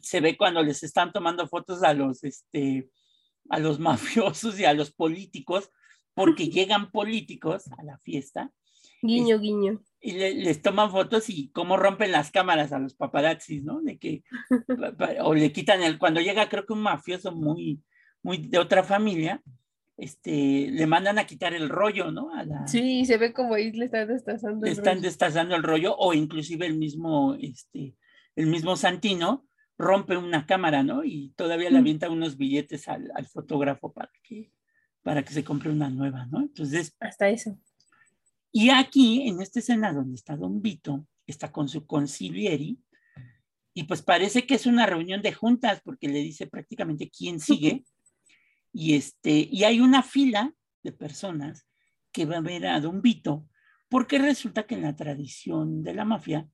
Se ve cuando les están tomando fotos a los, este, a los mafiosos y a los políticos, porque llegan políticos a la fiesta. Guiño, guiño y les toman fotos y cómo rompen las cámaras a los paparazzis, ¿no? De que, [LAUGHS] o le quitan el, cuando llega creo que un mafioso muy, muy de otra familia, este, le mandan a quitar el rollo, ¿no? A la, sí, se ve como ahí le están destazando el están destazando el rollo, o inclusive el mismo, este, el mismo Santino rompe una cámara, ¿no? Y todavía le avienta unos billetes al, al fotógrafo para que, para que se compre una nueva, ¿no? Entonces... Hasta eso. Y aquí, en esta escena donde está Don Vito, está con su concilieri, y pues parece que es una reunión de juntas, porque le dice prácticamente quién sigue, y, este, y hay una fila de personas que va a ver a Don Vito, porque resulta que en la tradición de la mafia,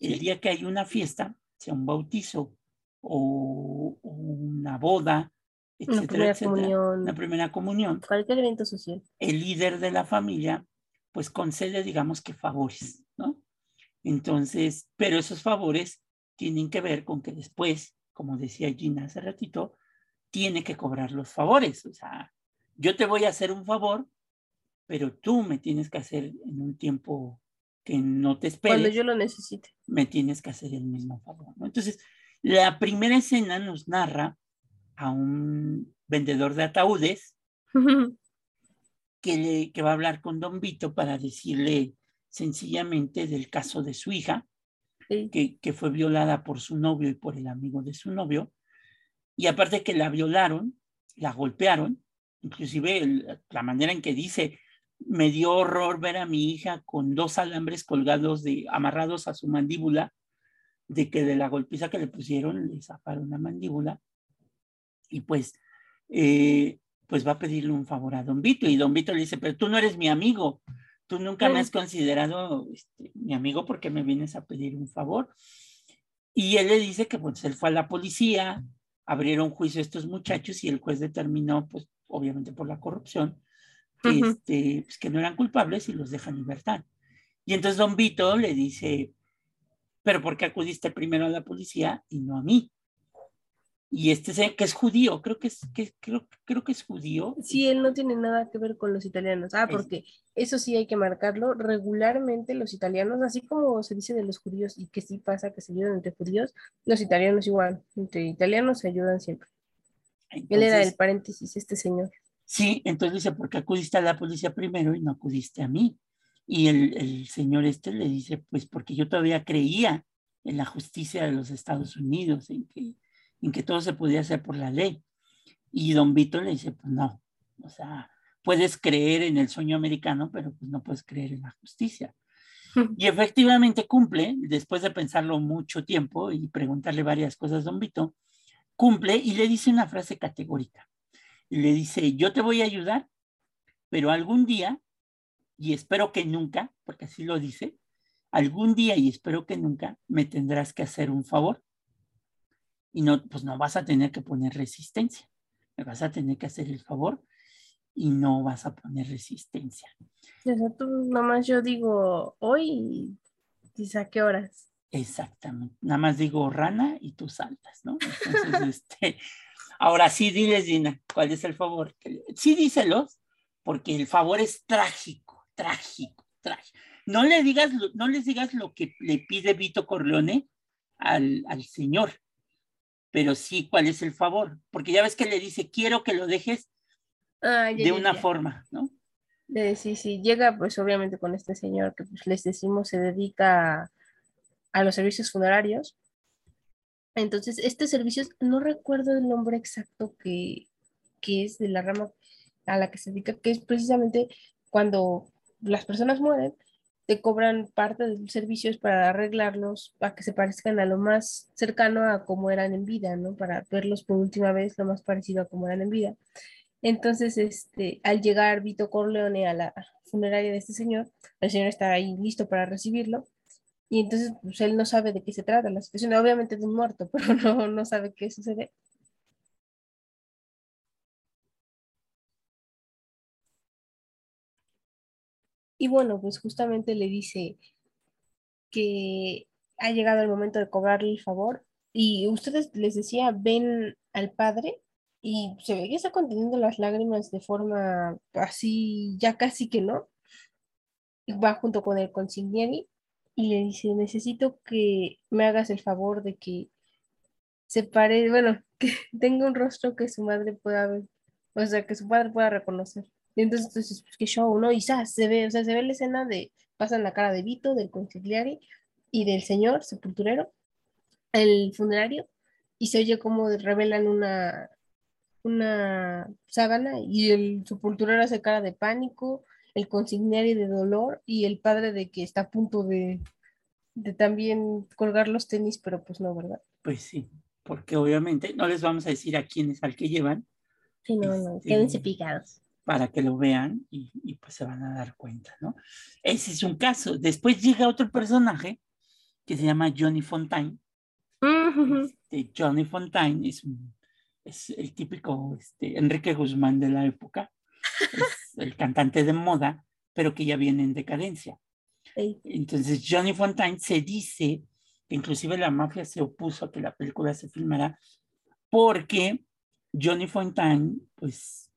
el día que hay una fiesta, sea un bautizo o, una boda, etcétera, etcétera, una primera comunión, cualquier evento social, el líder de la familia pues concede, digamos que favores, ¿no? Entonces, pero esos favores tienen que ver con que después, como decía Gina hace ratito, tiene que cobrar los favores. O sea, yo te voy a hacer un favor, pero tú me tienes que hacer en un tiempo que no te esperes. Cuando yo lo necesite. Me tienes que hacer el mismo favor. ¿no? Entonces, la primera escena nos narra a un vendedor de ataúdes [LAUGHS] que, que va a hablar con Don Vito para decirle sencillamente del caso de su hija, que, que, fue violada por su novio y por el amigo de su novio. Y aparte que la violaron, la golpearon, inclusive la manera en que dice, me dio horror ver a mi hija con dos alambres colgados de, amarrados a su mandíbula, de que de la golpiza que le pusieron le zafaron la mandíbula. Y pues, eh, pues va a pedirle un favor a Don Vito. Y Don Vito le dice, pero tú no eres mi amigo, tú nunca me has considerado este, mi amigo porque me vienes a pedir un favor. Y él le dice que pues él fue a la policía, abrieron juicio a estos muchachos y el juez determinó, pues obviamente por la corrupción, que, este, pues, que no eran culpables y los deja en libertad. Y entonces don Vito le dice, pero ¿por qué acudiste primero a la policía y no a mí? Y este que es judío, creo que es, que, creo, creo que es judío. Sí, él no tiene nada que ver con los italianos. Ah, porque eso sí hay que marcarlo. Regularmente los italianos, así como se dice de los judíos y que sí pasa que se ayudan entre judíos, los italianos igual, entre italianos se ayudan siempre. él era el paréntesis, este señor. Sí, entonces dice, ¿por qué acudiste a la policía primero y no acudiste a mí? Y el, el señor este le dice, pues porque yo todavía creía en la justicia de los Estados Unidos, en que, en que todo se podía hacer por la ley. Y don Vito le dice, pues no, o sea, puedes creer en el sueño americano, pero pues no puedes creer en la justicia. Y efectivamente cumple, después de pensarlo mucho tiempo y preguntarle varias cosas a don Vito, cumple y le dice una frase categórica y le dice, yo te voy a ayudar, pero algún día, y espero que nunca, porque así lo dice, algún día y espero que nunca me tendrás que hacer un favor. Y no, pues no vas a tener que poner resistencia, me vas a tener que hacer el favor y no vas a poner resistencia. Exacto, nomás yo digo hoy y a qué horas. Exactamente, nada más digo rana y tú saltas, ¿no? Entonces, [LAUGHS] este, Ahora sí, diles, Dina, ¿cuál es el favor? Sí, díselos, porque el favor es trágico, trágico, trágico. No, le digas, no les digas lo que le pide Vito Corleone al, al señor, pero sí cuál es el favor, porque ya ves que le dice, quiero que lo dejes ah, de una forma, ¿no? sí, sí, llega pues obviamente con este señor que pues les decimos se dedica a los servicios funerarios. Entonces, este servicio, no recuerdo el nombre exacto que, es de la rama a la que se dedica, que es precisamente cuando las personas mueren, te cobran parte de los servicios para arreglarlos, para que se parezcan a lo más cercano a como eran en vida, ¿no? Para verlos por última vez lo más parecido a como eran en vida. Entonces, este, al llegar Vito Corleone a la funeraria de este señor, el señor está ahí listo para recibirlo y entonces pues, él no sabe de qué se trata la situación, obviamente de un muerto, [LAUGHS] pero no, no sabe qué sucede. Y bueno, pues justamente le dice que ha llegado el momento de cobrarle el favor y ustedes les decía, ven al padre y se ve que está conteniendo las lágrimas de forma así, ya casi que no. Va junto con el consiglieri y le dice, necesito que me hagas el favor de que se pare, bueno, [LAUGHS] que tenga un rostro que su madre pueda ver, o sea, que su padre pueda reconocer. Y entonces, entonces pues, que show, ¿no? Y ya se ve, o sea, se ve la escena de, pasan la cara de Vito, del consigliere y del señor sepulturero, el funerario, y se oye como revelan una, una sábana y el sepulturero hace cara de pánico, el consignario de dolor y el padre de que está a punto de, de también colgar los tenis, pero pues no, ¿verdad? Pues sí, porque obviamente no les vamos a decir a quién es al que llevan. Sí, no, no, este, quédense picados. Para que lo vean y, y, pues se van a dar cuenta, ¿no? Ese es un caso. Después llega otro personaje que se llama Johnny Fontaine. este, Johnny Fontaine es, es el típico este, Enrique Guzmán de la época [LAUGHS] es el cantante de moda, pero que ya viene en decadencia. Entonces, Johnny Fontaine se dice que inclusive la mafia se opuso a que la película se filmara porque Johnny Fontaine, pues,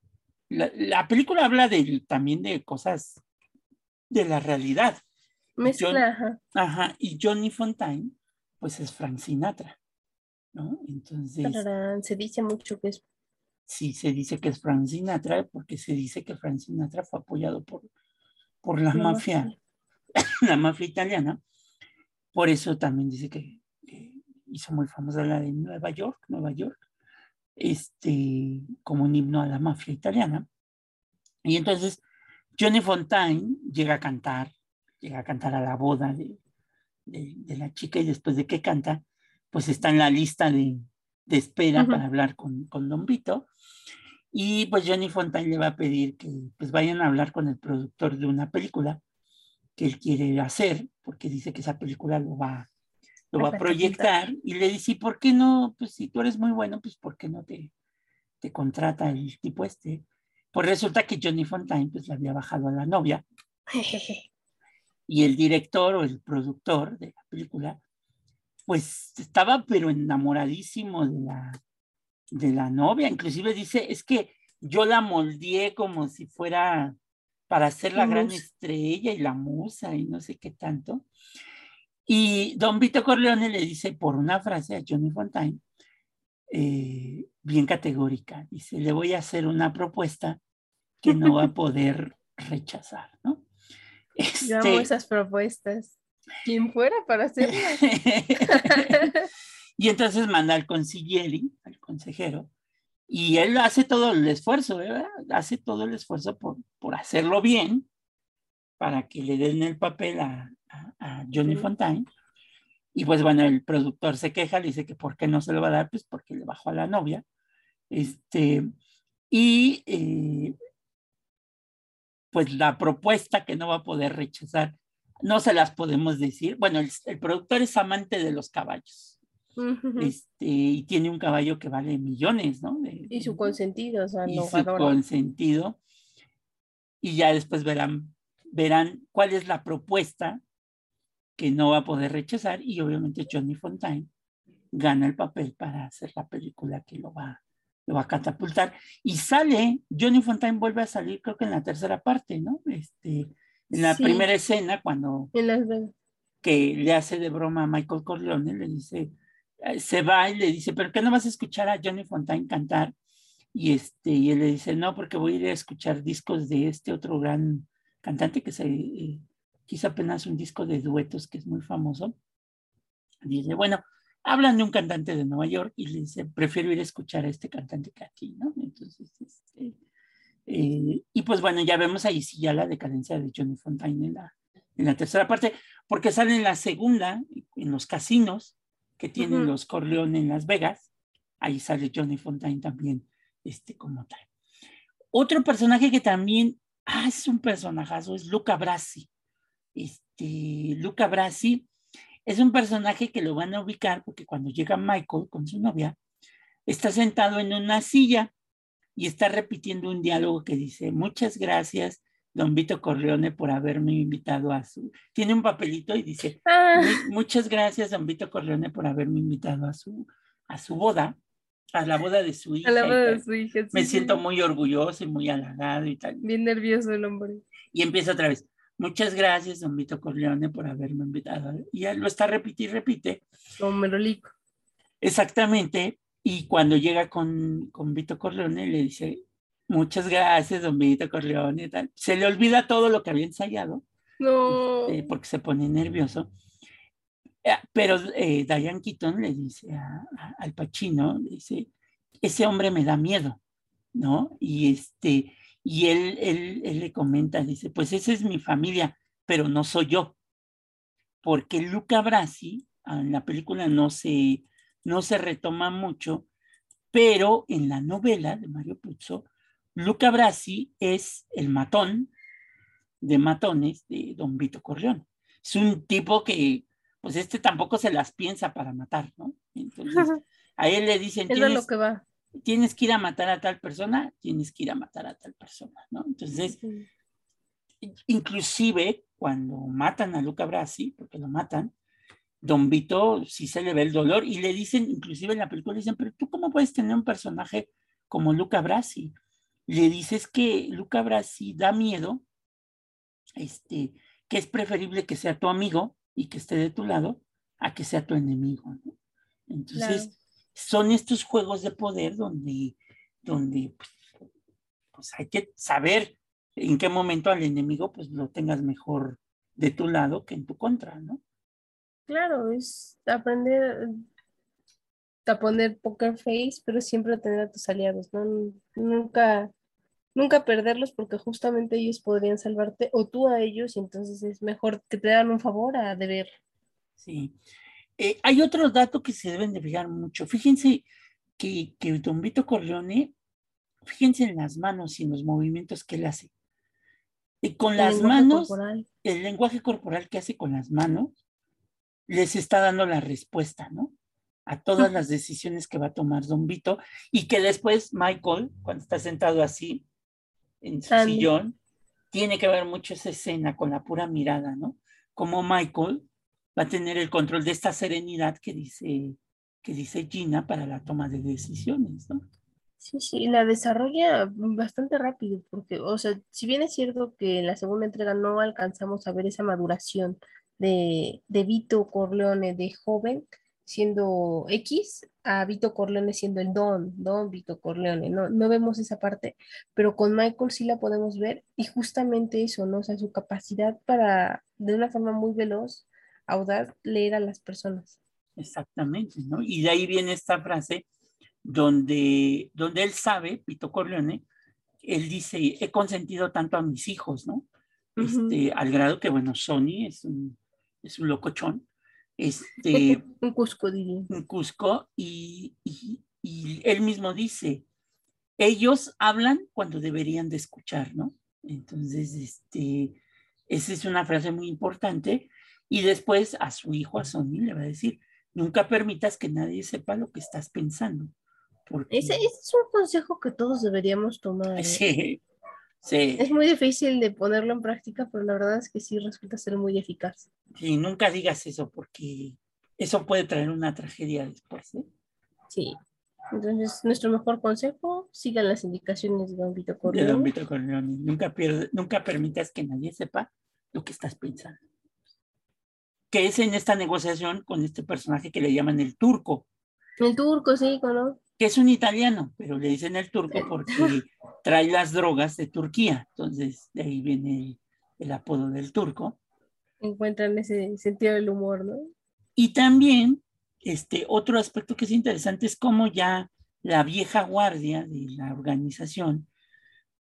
la, película habla de, también de cosas de la realidad, Mezcla, ajá. y Johnny Fontaine, pues es Frank Sinatra, ¿no? Entonces... se dice mucho que es... Sí, se dice que es Frank Sinatra, porque se dice que Frank Sinatra fue apoyado por, por la, mafia, [LAUGHS] la mafia italiana. Por eso también dice que, hizo muy famosa la de Nueva York, Nueva York, este, como un himno a la mafia italiana. Y entonces Johnny Fontaine llega a cantar, llega a cantar a la boda de, de, la chica y después de que canta, pues está en la lista de, de espera para hablar con, con Don Vito. Y pues Johnny Fontaine le va a pedir que pues vayan a hablar con el productor de una película que él quiere hacer, porque dice que esa película lo va, lo va a proyectar. Y le dice, ¿y por qué no? Pues si tú eres muy bueno, pues ¿por qué no te, te contrata el tipo este? Pues resulta que Johnny Fontaine pues le había bajado a la novia. [LAUGHS] y el director o el productor de la película, pues estaba pero enamoradísimo de la, de la novia. Inclusive dice, es que yo la moldeé como si fuera para ser la gran estrella y la musa y no sé qué tanto. Y don Vito Corleone le dice por una frase a Johnny Fontaine, eh, bien categórica, dice, le voy a hacer una propuesta que no va a [LAUGHS] poder rechazar, ¿no? Yo amo este esas propuestas. ¿Quién fuera para hacerlas? [LAUGHS] y entonces manda al consiglieri, al consejero, y él hace todo el esfuerzo, ¿verdad? Hace todo el esfuerzo por, por hacerlo bien, para que le den el papel a, a, Johnny Fontaine. Y pues bueno, el productor se queja, le dice que por qué no se lo va a dar, pues porque le bajó a la novia. Este, y eh, pues la propuesta que no va a poder rechazar, no se las podemos decir. Bueno, el, productor es amante de los caballos. este, y tiene un caballo que vale millones, ¿no? y su consentido, o sea, y su consentido. Y ya después verán, verán cuál es la propuesta que no va a poder rechazar y obviamente Johnny Fontaine gana el papel para hacer la película que lo va lo va a catapultar. Y sale, Johnny Fontaine vuelve a salir, creo que en la tercera parte, ¿no? Este, en la primera escena, cuando que le hace de broma a Michael Corleone, le dice, eh, se va y le dice, ¿pero qué no vas a escuchar a Johnny Fontaine cantar? Y, este, y él le dice, no, porque voy a ir a escuchar discos de este otro gran cantante que se eh, hizo apenas un disco de duetos que es muy famoso. dice, bueno, hablan de un cantante de Nueva York y le dice, prefiero ir a escuchar a este cantante que a ti, ¿no? Entonces, este, eh, y pues bueno, ya vemos ahí sí ya la decadencia de Johnny Fontaine en la, en la tercera parte, porque sale en la segunda, en los casinos que tienen los Corleone en Las Vegas, ahí sale Johnny Fontaine también, este, como tal. Otro personaje que también, ah, es un personajazo, es Luca Brasi. Este, Luca Brasi es un personaje que lo van a ubicar porque cuando llega Michael con su novia, está sentado en una silla y está repitiendo un diálogo que dice, muchas gracias, don Vito Corleone, por haberme invitado a su... Tiene un papelito y dice, ah. muchas gracias, don Vito Corleone, por haberme invitado a su, a su boda, a la boda de su hija. A la boda de su hija. Me siento muy orgulloso y muy halagado y tal. Bien nervioso el hombre. Y empieza otra vez. Muchas gracias, don Vito Corleone, por haberme invitado. Y él lo está repite y repite. Como merolico. Exactamente. Y cuando llega con, con Vito Corleone, le dice, muchas gracias, don Vito Corleone. Tal. Se le olvida todo lo que había ensayado. No. Este, porque se pone nervioso. Eh, pero eh, Diane Keaton le dice al Pachino, le dice, ese hombre me da miedo, ¿no? Y este, y él, él, le comenta, dice, pues esa es mi familia, pero no soy yo. Porque Luca Brasi, en la película no se, no se retoma mucho, pero en la novela de Mario Puzo, Luca Brasi es el matón de matones de Don Vito Corleone. Es un tipo que, pues este tampoco se las piensa para matar, ¿no? Entonces, [LAUGHS] a él le dicen... Es lo que va tienes que ir a matar a tal persona, tienes que ir a matar a tal persona, ¿no? Entonces, inclusive cuando matan a Luca Brasi, porque lo matan, Don Vito sí se le ve el dolor y le dicen, inclusive en la película, le dicen, pero tú cómo puedes tener un personaje como Luca Brasi? Le dices que Luca Brasi da miedo, este, que es preferible que sea tu amigo y que esté de tu lado a que sea tu enemigo. ¿no? Entonces, son estos juegos de poder donde, donde pues, pues, hay que saber en qué momento al enemigo pues lo tengas mejor de tu lado que en tu contra, ¿no? Claro, es aprender a poner poker face, pero siempre tener a tus aliados, ¿no? Nunca, nunca perderlos porque justamente ellos podrían salvarte o tú a ellos y entonces es mejor que te dan un favor a deber. Sí. Eh, hay otro dato que se deben de fijar mucho. Fíjense que, que Don Vito Corleone, fíjense en las manos y en los movimientos que él hace. Y con las manos, el lenguaje corporal que hace con las manos, les está dando la respuesta, ¿no? A todas las decisiones que va a tomar Don Vito y que después Michael, cuando está sentado así en su sillón, tiene que ver mucho esa escena con la pura mirada, ¿no? Como Michael va a tener el control de esta serenidad que dice, que dice Gina para la toma de decisiones, ¿no? Sí, sí, la desarrolla bastante rápido, porque, o sea, si bien es cierto que en la segunda entrega no alcanzamos a ver esa maduración de, de Vito Corleone de joven, siendo X, a Vito Corleone siendo el Don, Don Vito Corleone, no, no vemos esa parte, pero con Michael sí la podemos ver y justamente eso, ¿no? O sea, su capacidad para, de una forma muy veloz, audaz, leer a las personas. Exactamente, ¿no? Y de ahí viene esta frase donde, donde él sabe, Vito Corleone, él dice, he consentido tanto a mis hijos, ¿no? Este, al grado que, bueno, Sony es un, es un locochón, este, [LAUGHS] un Cusco, diría. Un Cusco, y, y, y, él mismo dice, ellos hablan cuando deberían de escuchar, ¿no? Entonces, este, esa es una frase muy importante, y después a su hijo, a Sony, le va a decir, nunca permitas que nadie sepa lo que estás pensando. Ese, es un consejo que todos deberíamos tomar. ¿eh? Sí, sí. Es muy difícil de ponerlo en práctica, pero la verdad es que sí resulta ser muy eficaz. Sí, nunca digas eso porque eso puede traer una tragedia después. ¿eh? Sí. Entonces, nuestro mejor consejo, sigan las indicaciones de Don Vito Corleone. De Don Vito Corleone. Nunca, nunca permitas que nadie sepa lo que estás pensando. Que es en esta negociación con este personaje que le llaman el turco. El turco, sí, ¿no? que es un italiano, pero le dicen el turco porque [LAUGHS] trae las drogas de Turquía. Entonces, de ahí viene el, apodo del turco. Encuentran ese sentido del humor, ¿no? Y también, este, otro aspecto que es interesante es cómo ya la vieja guardia de la organización,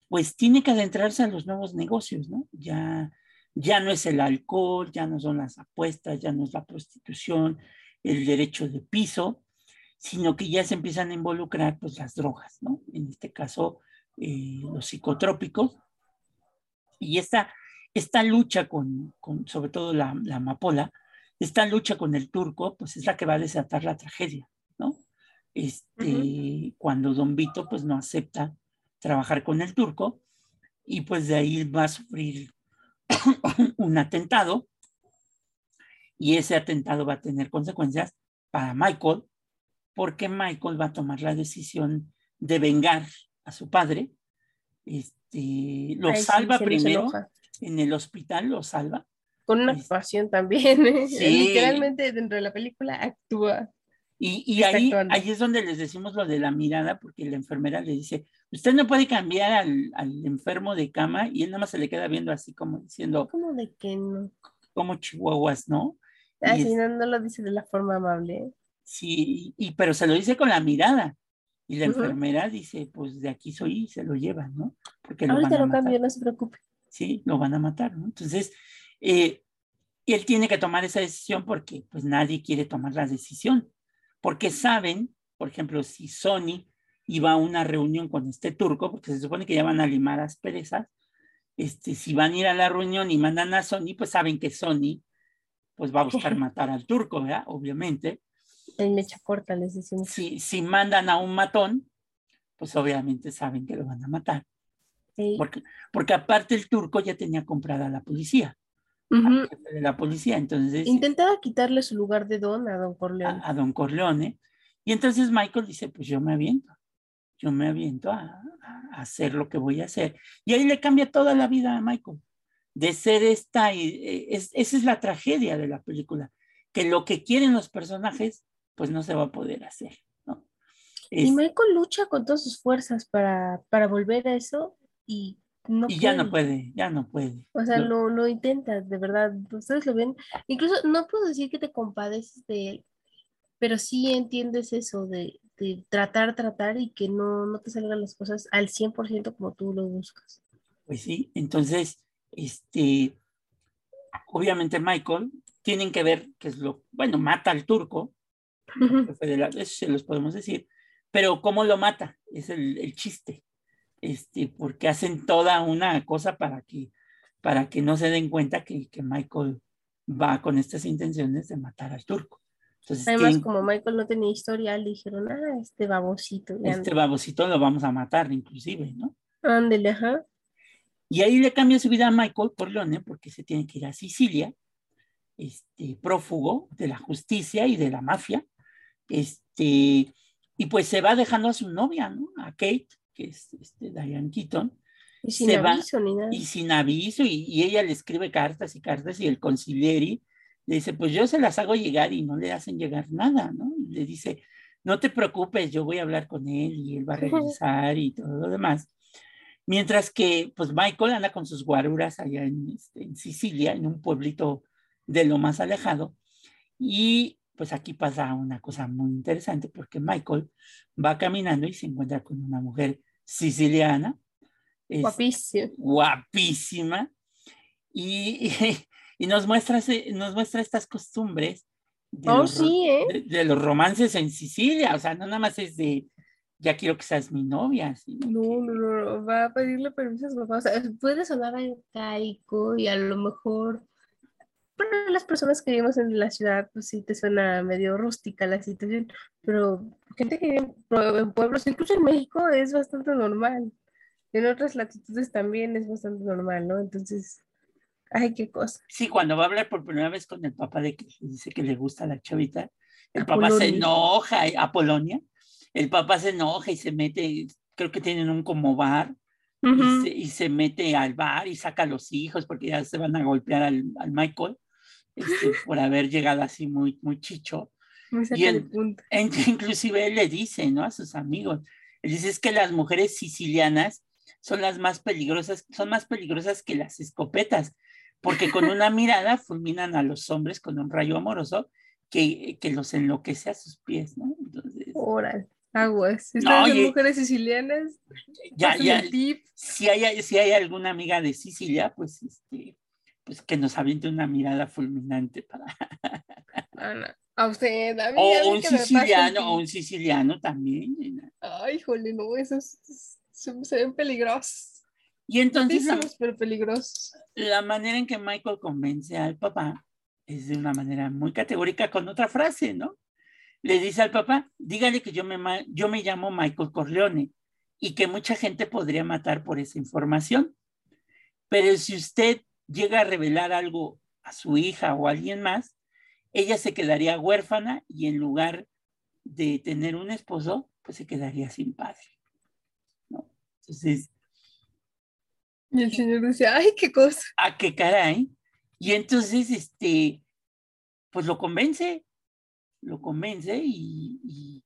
pues tiene que adentrarse a los nuevos negocios, ¿no? Ya, ya no es el alcohol, ya no son las apuestas, ya no es la prostitución, el derecho de piso, sino que ya se empiezan a involucrar pues las drogas, ¿no? En este caso, eh, los psicotrópicos. Y esta, esta lucha con, con sobre todo la, la, amapola, esta lucha con el turco, pues es la que va a desatar la tragedia, ¿no? Este, Cuando Don Vito pues no acepta trabajar con el turco y pues de ahí va a sufrir [COUGHS] un atentado y ese atentado va a tener consecuencias para Michael, porque Michael va a tomar la decisión de vengar a su padre. Este, lo salva primero en el hospital, lo salva. Con una actuación también, ¿eh? literalmente dentro de la película actúa. Y, y ahí, ahí es donde les decimos lo de la mirada, porque la enfermera le dice, usted no puede cambiar al, al enfermo de cama y él nada más se le queda viendo así como diciendo... ¿Cómo de que no? Como chihuahuas, ¿no? Así ah, no, no lo dice de la forma amable. Sí, y, pero se lo dice con la mirada. Y la enfermera dice, pues de aquí soy y se lo llevan, ¿no? Porque lo Ahorita lo cambio, no se preocupe. Sí, lo van a matar, ¿no? Entonces, eh, él tiene que tomar esa decisión porque pues nadie quiere tomar la decisión. Porque saben, por ejemplo, si Sony iba a una reunión con este turco, porque se supone que ya van a limar asperezas, este, si van a ir a la reunión y mandan a Sony, pues saben que Sony pues va a buscar [LAUGHS] matar al turco, ¿verdad? Obviamente. En mecha corta, les decimos. Si, si mandan a un matón, pues obviamente saben que lo van a matar. Porque, porque aparte el turco ya tenía comprada a la policía. de la policía, entonces. Intentaba quitarle su lugar de don a don Corleone. A, don Corleone. Y entonces Michael dice, pues yo me aviento. Yo me aviento a, a, hacer lo que voy a hacer. Y ahí le cambia toda la vida a Michael. de ser esta, eh, es, esa es la tragedia de la película, que lo que quieren los personajes, pues no se va a poder hacer, ¿no? y Michael lucha con todas sus fuerzas para, para volver a eso y no y ya no puede, ya no puede. O sea, lo, lo intenta, de verdad, ustedes lo ven. Incluso no puedo decir que te compadeces de él, pero sí entiendes eso de, de tratar, tratar y que no, no te salgan las cosas al 100% como tú lo buscas. Pues sí, entonces, este, obviamente Michael, tienen que ver que es lo, bueno, mata al turco, eso se los podemos decir, pero ¿cómo lo mata? Es el, el chiste este, porque hacen toda una cosa para que, para que no se den cuenta que, que Michael va con estas intenciones de matar al turco. Entonces, Además, como Michael no tenía historial, dijeron, ah, este babosito. Este babosito lo vamos a matar, inclusive, ¿no? Ándele, ajá. Y ahí le cambia su vida a Michael por Leone, porque se tiene que ir a Sicilia, este, prófugo de la justicia y de la mafia, este, y pues se va dejando a su novia, ¿no? A Kate, que es este, Diane Keaton. Y sin aviso ni nada. Y sin aviso, y, ella le escribe cartas y cartas, y el concilieri le dice, pues yo se las hago llegar y no le hacen llegar nada, ¿no? le dice, no te preocupes, yo voy a hablar con él y él va a regresar y todo lo demás. Mientras que, pues Michael anda con sus guaruras allá en, este, en Sicilia, en un pueblito de lo más alejado, y pues aquí pasa una cosa muy interesante porque Michael va caminando y se encuentra con una mujer siciliana. Guapísima. Guapísima. Y, [LAUGHS] y, nos, muestra, nos muestra estas costumbres de, oh, los, ¿eh? de, los romances en Sicilia. O sea, no nada más es de, ya quiero que seas mi novia. No, no, no, va a pedirle permiso a su papá. O sea, puede sonar arcaico y a lo mejor para las personas que vivimos en la ciudad, pues sí te suena medio rústica la situación, pero gente que vive en pueblos, incluso en México, es bastante normal. En otras latitudes también es bastante normal, ¿no? Entonces, ay, qué cosa. Sí, cuando va a hablar por primera vez con el papá de que dice que le gusta la chavita, el papá se enoja, a Polonia, el papá se enoja y se mete, creo que tienen un como bar, y, se, mete al bar y saca a los hijos porque ya se van a golpear al, al Michael. Este, [LAUGHS] por haber llegado así muy, muy chicho. y él, [LAUGHS] inclusive él le dice, ¿no? A sus amigos, él dice es que las mujeres sicilianas son las más peligrosas, son más peligrosas que las escopetas, porque con [LAUGHS] una mirada fulminan a los hombres con un rayo amoroso que, que los enloquece a sus pies, ¿no? Entonces... Oral. Aguas. No, mujeres sicilianas. Ya, ya. Si hay, si hay alguna amiga de Sicilia, pues este, pues que nos aviente una mirada fulminante para... [LAUGHS] A usted, a mí, o un siciliano, o un siciliano también. Ay, jole, no, esos se, ven peligrosos. Y entonces... pero peligrosos. La manera en que Michael convence al papá es de una manera muy categórica con otra frase, ¿no? Le dice al papá, dígale que yo me, yo me llamo Michael Corleone y que mucha gente podría matar por esa información. Pero si usted llega a revelar algo a su hija o a alguien más, ella se quedaría huérfana y en lugar de tener un esposo, pues se quedaría sin padre. ¿no? Entonces... Y el señor dice, ay, qué cosa. ¿A ah, qué caray? Y entonces, este, pues lo convence, lo convence y,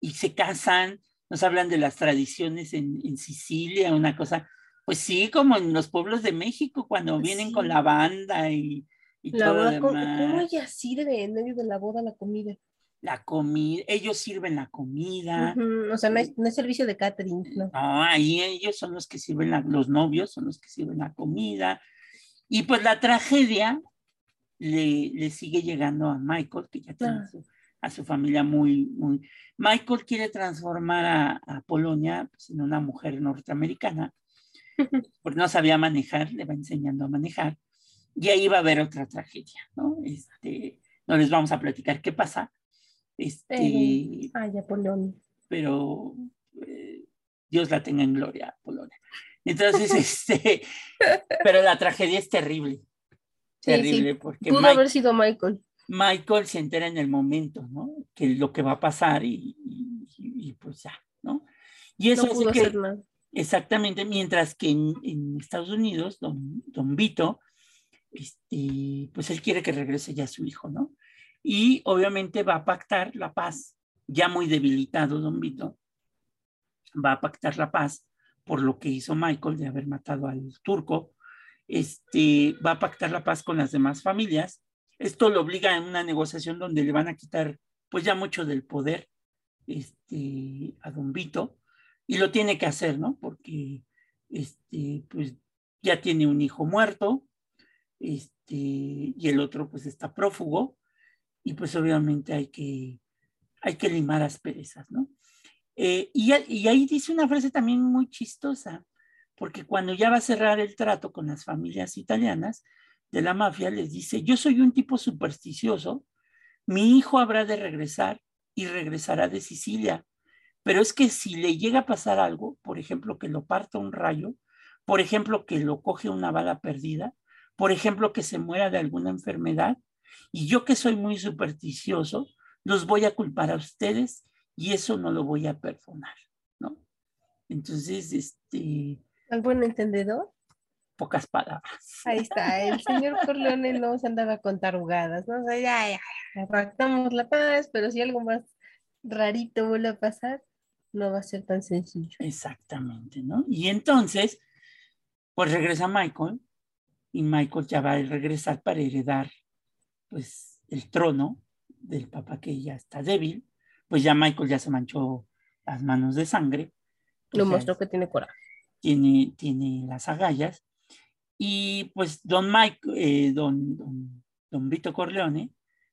y, se casan, nos hablan de las tradiciones en, en Sicilia, una cosa pues sí, como en los pueblos de México, cuando pues vienen con la banda y, y todo lo demás. ¿cómo, ella sirve en medio de la boda la comida? La comida, ellos sirven la comida. O sea, no es, servicio de catering, ¿no? No, ahí ellos son los que sirven, los novios son los que sirven la comida. Y pues la tragedia le, le sigue llegando a Michael, que ya tiene a su familia muy, muy... Michael quiere transformar a, a Polonia pues, en una mujer norteamericana [LAUGHS] porque no sabía manejar, le va enseñando a manejar, y ahí va a haber otra tragedia, ¿no? Este, no les vamos a platicar qué pasa. Este, ay, Polonia. Pero eh, Dios la tenga en gloria, Polonia. Entonces, [LAUGHS] este, pero la tragedia es terrible. Terrible, porque. Pudo haber sido Michael. Michael se entera en el momento, ¿no? Que lo que va a pasar y, y, pues ya, ¿no? Y eso no que, Exactamente, mientras que en, Estados Unidos, don, don, Vito este, pues él quiere que regrese ya su hijo, ¿no? Y obviamente va a pactar la paz, ya muy debilitado Don Vito, va a pactar la paz por lo que hizo Michael de haber matado al turco, este, va a pactar la paz con las demás familias. Esto lo obliga en una negociación donde le van a quitar pues ya mucho del poder este, a Don Vito y lo tiene que hacer, ¿no? Porque este, pues ya tiene un hijo muerto este, y el otro pues está prófugo y pues obviamente hay que, hay que limar asperezas, ¿no? Eh, y, y, ahí dice una frase también muy chistosa, porque cuando ya va a cerrar el trato con las familias italianas de la mafia, les dice, yo soy un tipo supersticioso, mi hijo habrá de regresar y regresará de Sicilia, pero es que si le llega a pasar algo, por ejemplo, que lo parta un rayo, por ejemplo, que lo coge una bala perdida, por ejemplo, que se muera de alguna enfermedad, y yo que soy muy supersticioso, los voy a culpar a ustedes y eso no lo voy a perdonar, ¿no? Entonces, este... ¿Al buen entendedor? Pocas palabras. Ahí está, el señor Corleone no se andaba con tarugadas, ¿no? O sea, ya, ya, pactamos la paz, pero si algo más rarito vuelve a pasar, no va a ser tan sencillo. Exactamente, ¿no? Y entonces, pues regresa Michael y Michael ya va a regresar para heredar, pues, el trono del papá que ya está débil pues ya Michael ya se manchó las manos de sangre. Lo mostró que tiene coraje. Tiene, tiene las agallas. Y pues don Mike, eh, don, don, Vito Corleone,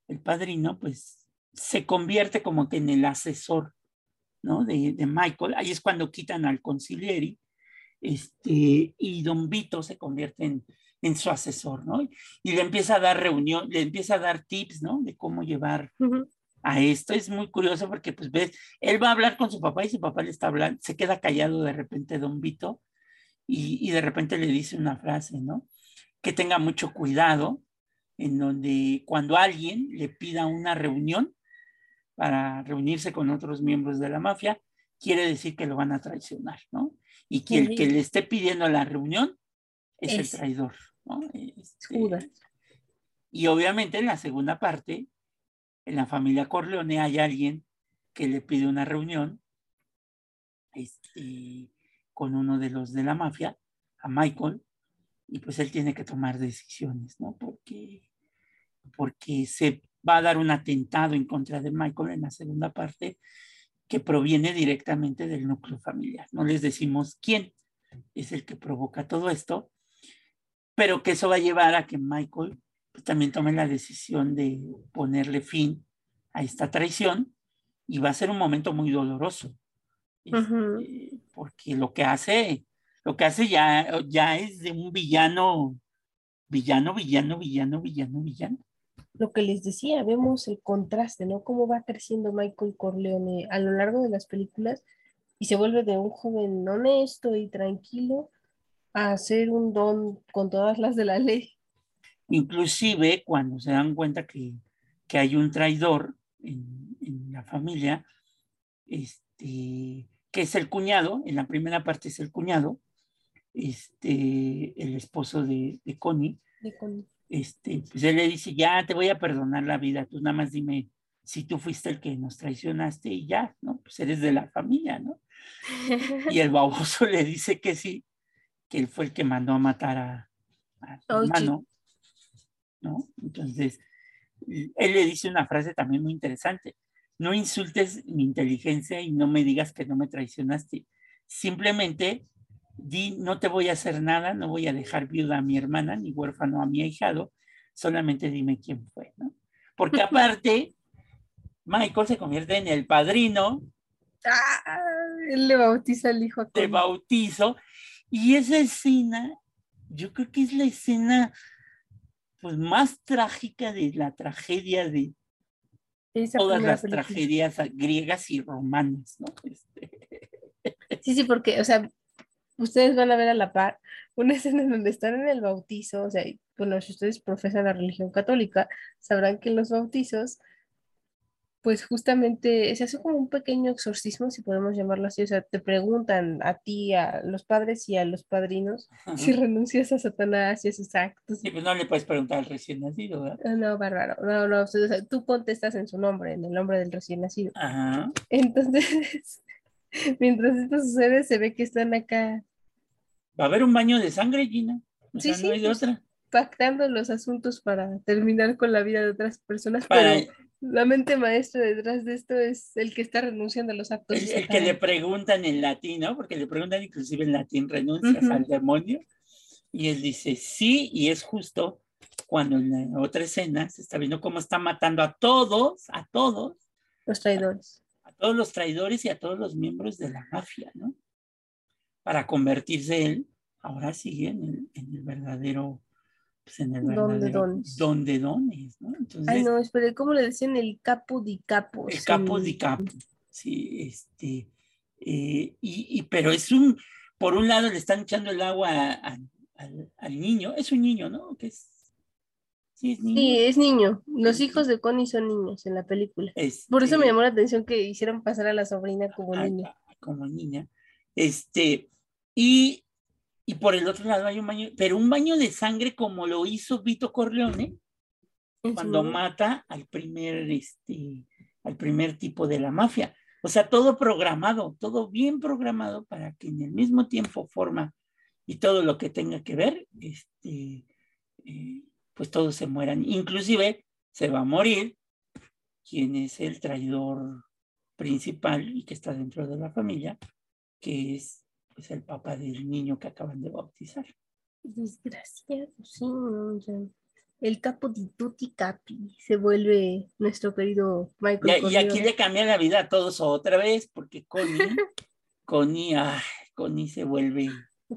el padrino, pues se convierte como que en el asesor, ¿no? De, de Michael. Ahí es cuando quitan al concilieri, este, y don Vito se convierte en, en su asesor, ¿no? Y le empieza a dar reunión, le empieza a dar tips, ¿no? De cómo llevar a esto. Es muy curioso porque, pues, ves, él va a hablar con su papá y su papá le está hablando, se queda callado de repente Don Vito y, de repente le dice una frase, ¿no? Que tenga mucho cuidado en donde cuando alguien le pida una reunión para reunirse con otros miembros de la mafia, quiere decir que lo van a traicionar, ¿no? Y que el que le esté pidiendo la reunión es, el traidor, ¿no? Este, y obviamente en la segunda parte en la familia Corleone hay alguien que le pide una reunión este, con uno de los de la mafia, a Michael, y pues él tiene que tomar decisiones, ¿no? Porque, porque se va a dar un atentado en contra de Michael en la segunda parte que proviene directamente del núcleo familiar. No les decimos quién es el que provoca todo esto, pero que eso va a llevar a que Michael pues, también tome la decisión de ponerle fin a esta traición y va a ser un momento muy doloroso. Este, porque lo que hace, lo que hace ya, ya es de un villano, villano, villano, villano, villano, villano. Lo que les decía, vemos el contraste, ¿no? Cómo va creciendo Michael Corleone a lo largo de las películas y se vuelve de un joven honesto y tranquilo a ser un don con todas las de la ley. Inclusive cuando se dan cuenta que, hay un traidor en, la familia, este, que es el cuñado, en la primera parte es el cuñado, este, el esposo de, Connie, Este, pues él le dice, ya te voy a perdonar la vida, tú nada más dime si tú fuiste el que nos traicionaste y ya, ¿no? Pues eres de la familia, ¿no? [LAUGHS] Y el baboso [LAUGHS] le dice que sí, que él fue el que mandó a matar a, su hermano. ¿no? Entonces, él le dice una frase también muy interesante. No insultes mi inteligencia y no me digas que no me traicionaste. Simplemente di, no te voy a hacer nada, no voy a dejar viuda a mi hermana ni huérfano a mi ahijado, solamente dime quién fue, ¿no? Porque aparte, Michael se convierte en el padrino. Ah, él le bautiza al hijo. De bautizo. Y esa escena, yo creo que es la escena pues más trágica de la tragedia de todas las tragedias griegas y romanas, ¿no? Este, sí, sí, porque, o sea, ustedes van a ver a la par una escena en donde están en el bautizo, o sea, bueno, si ustedes profesan la religión católica, sabrán que en los bautizos, pues justamente se hace como un pequeño exorcismo, si podemos llamarlo así. O sea, te preguntan a ti, a los padres y a los padrinos, si renuncias a Satanás y a sus actos. Sí, pues no le puedes preguntar al recién nacido, ¿verdad? Ah, no, bárbaro. No, no, o sea, tú contestas en su nombre, en el nombre del recién nacido. Ajá. Entonces, [LAUGHS] mientras esto sucede, se ve que están acá. Va a haber un baño de sangre, Gina. O sí, sí, no hay de pues, otra. Pactando los asuntos para terminar con la vida de otras personas. Para, la mente maestra detrás de esto es el que está renunciando a los actos. El, que le preguntan en latín, ¿no? Porque le preguntan inclusive en latín, ¿renuncias al demonio? Y él dice, sí, y es justo cuando en la otra escena se está viendo cómo está matando a todos, a todos. Los traidores. A, todos los traidores y a todos los miembros de la mafia, ¿no? Para convertirse él, ahora sigue en el verdadero pues en el ¿Dónde dones? ¿Dónde dones? ¿no? Entonces, Ay, no, espere, ¿cómo le decían? El capo di capo. El capo di capo, sí, este, eh, y, y, pero es un, por un lado le están echando el agua al, al, niño, es un niño, ¿no? Que es, sí, es niño. Sí, es niño. Los hijos de Connie son niños en la película. por eso me llamó la atención que hicieron pasar a la sobrina como niña. Como niña. Este, y y por el otro lado hay un baño, pero un baño de sangre como lo hizo Vito Corleone cuando mata al primer, este, al primer tipo de la mafia. O sea, todo programado, todo bien programado para que en el mismo tiempo forma y todo lo que tenga que ver, este, eh, pues todos se mueran. Inclusive se va a morir quien es el traidor principal y que está dentro de la familia, que es es el papá del niño que acaban de bautizar. Desgraciado, sí, el capo di tutti capi se vuelve nuestro querido Michael. Y, aquí le cambia la vida a todos otra vez, porque Connie, [LAUGHS] Connie, ay, Connie se vuelve.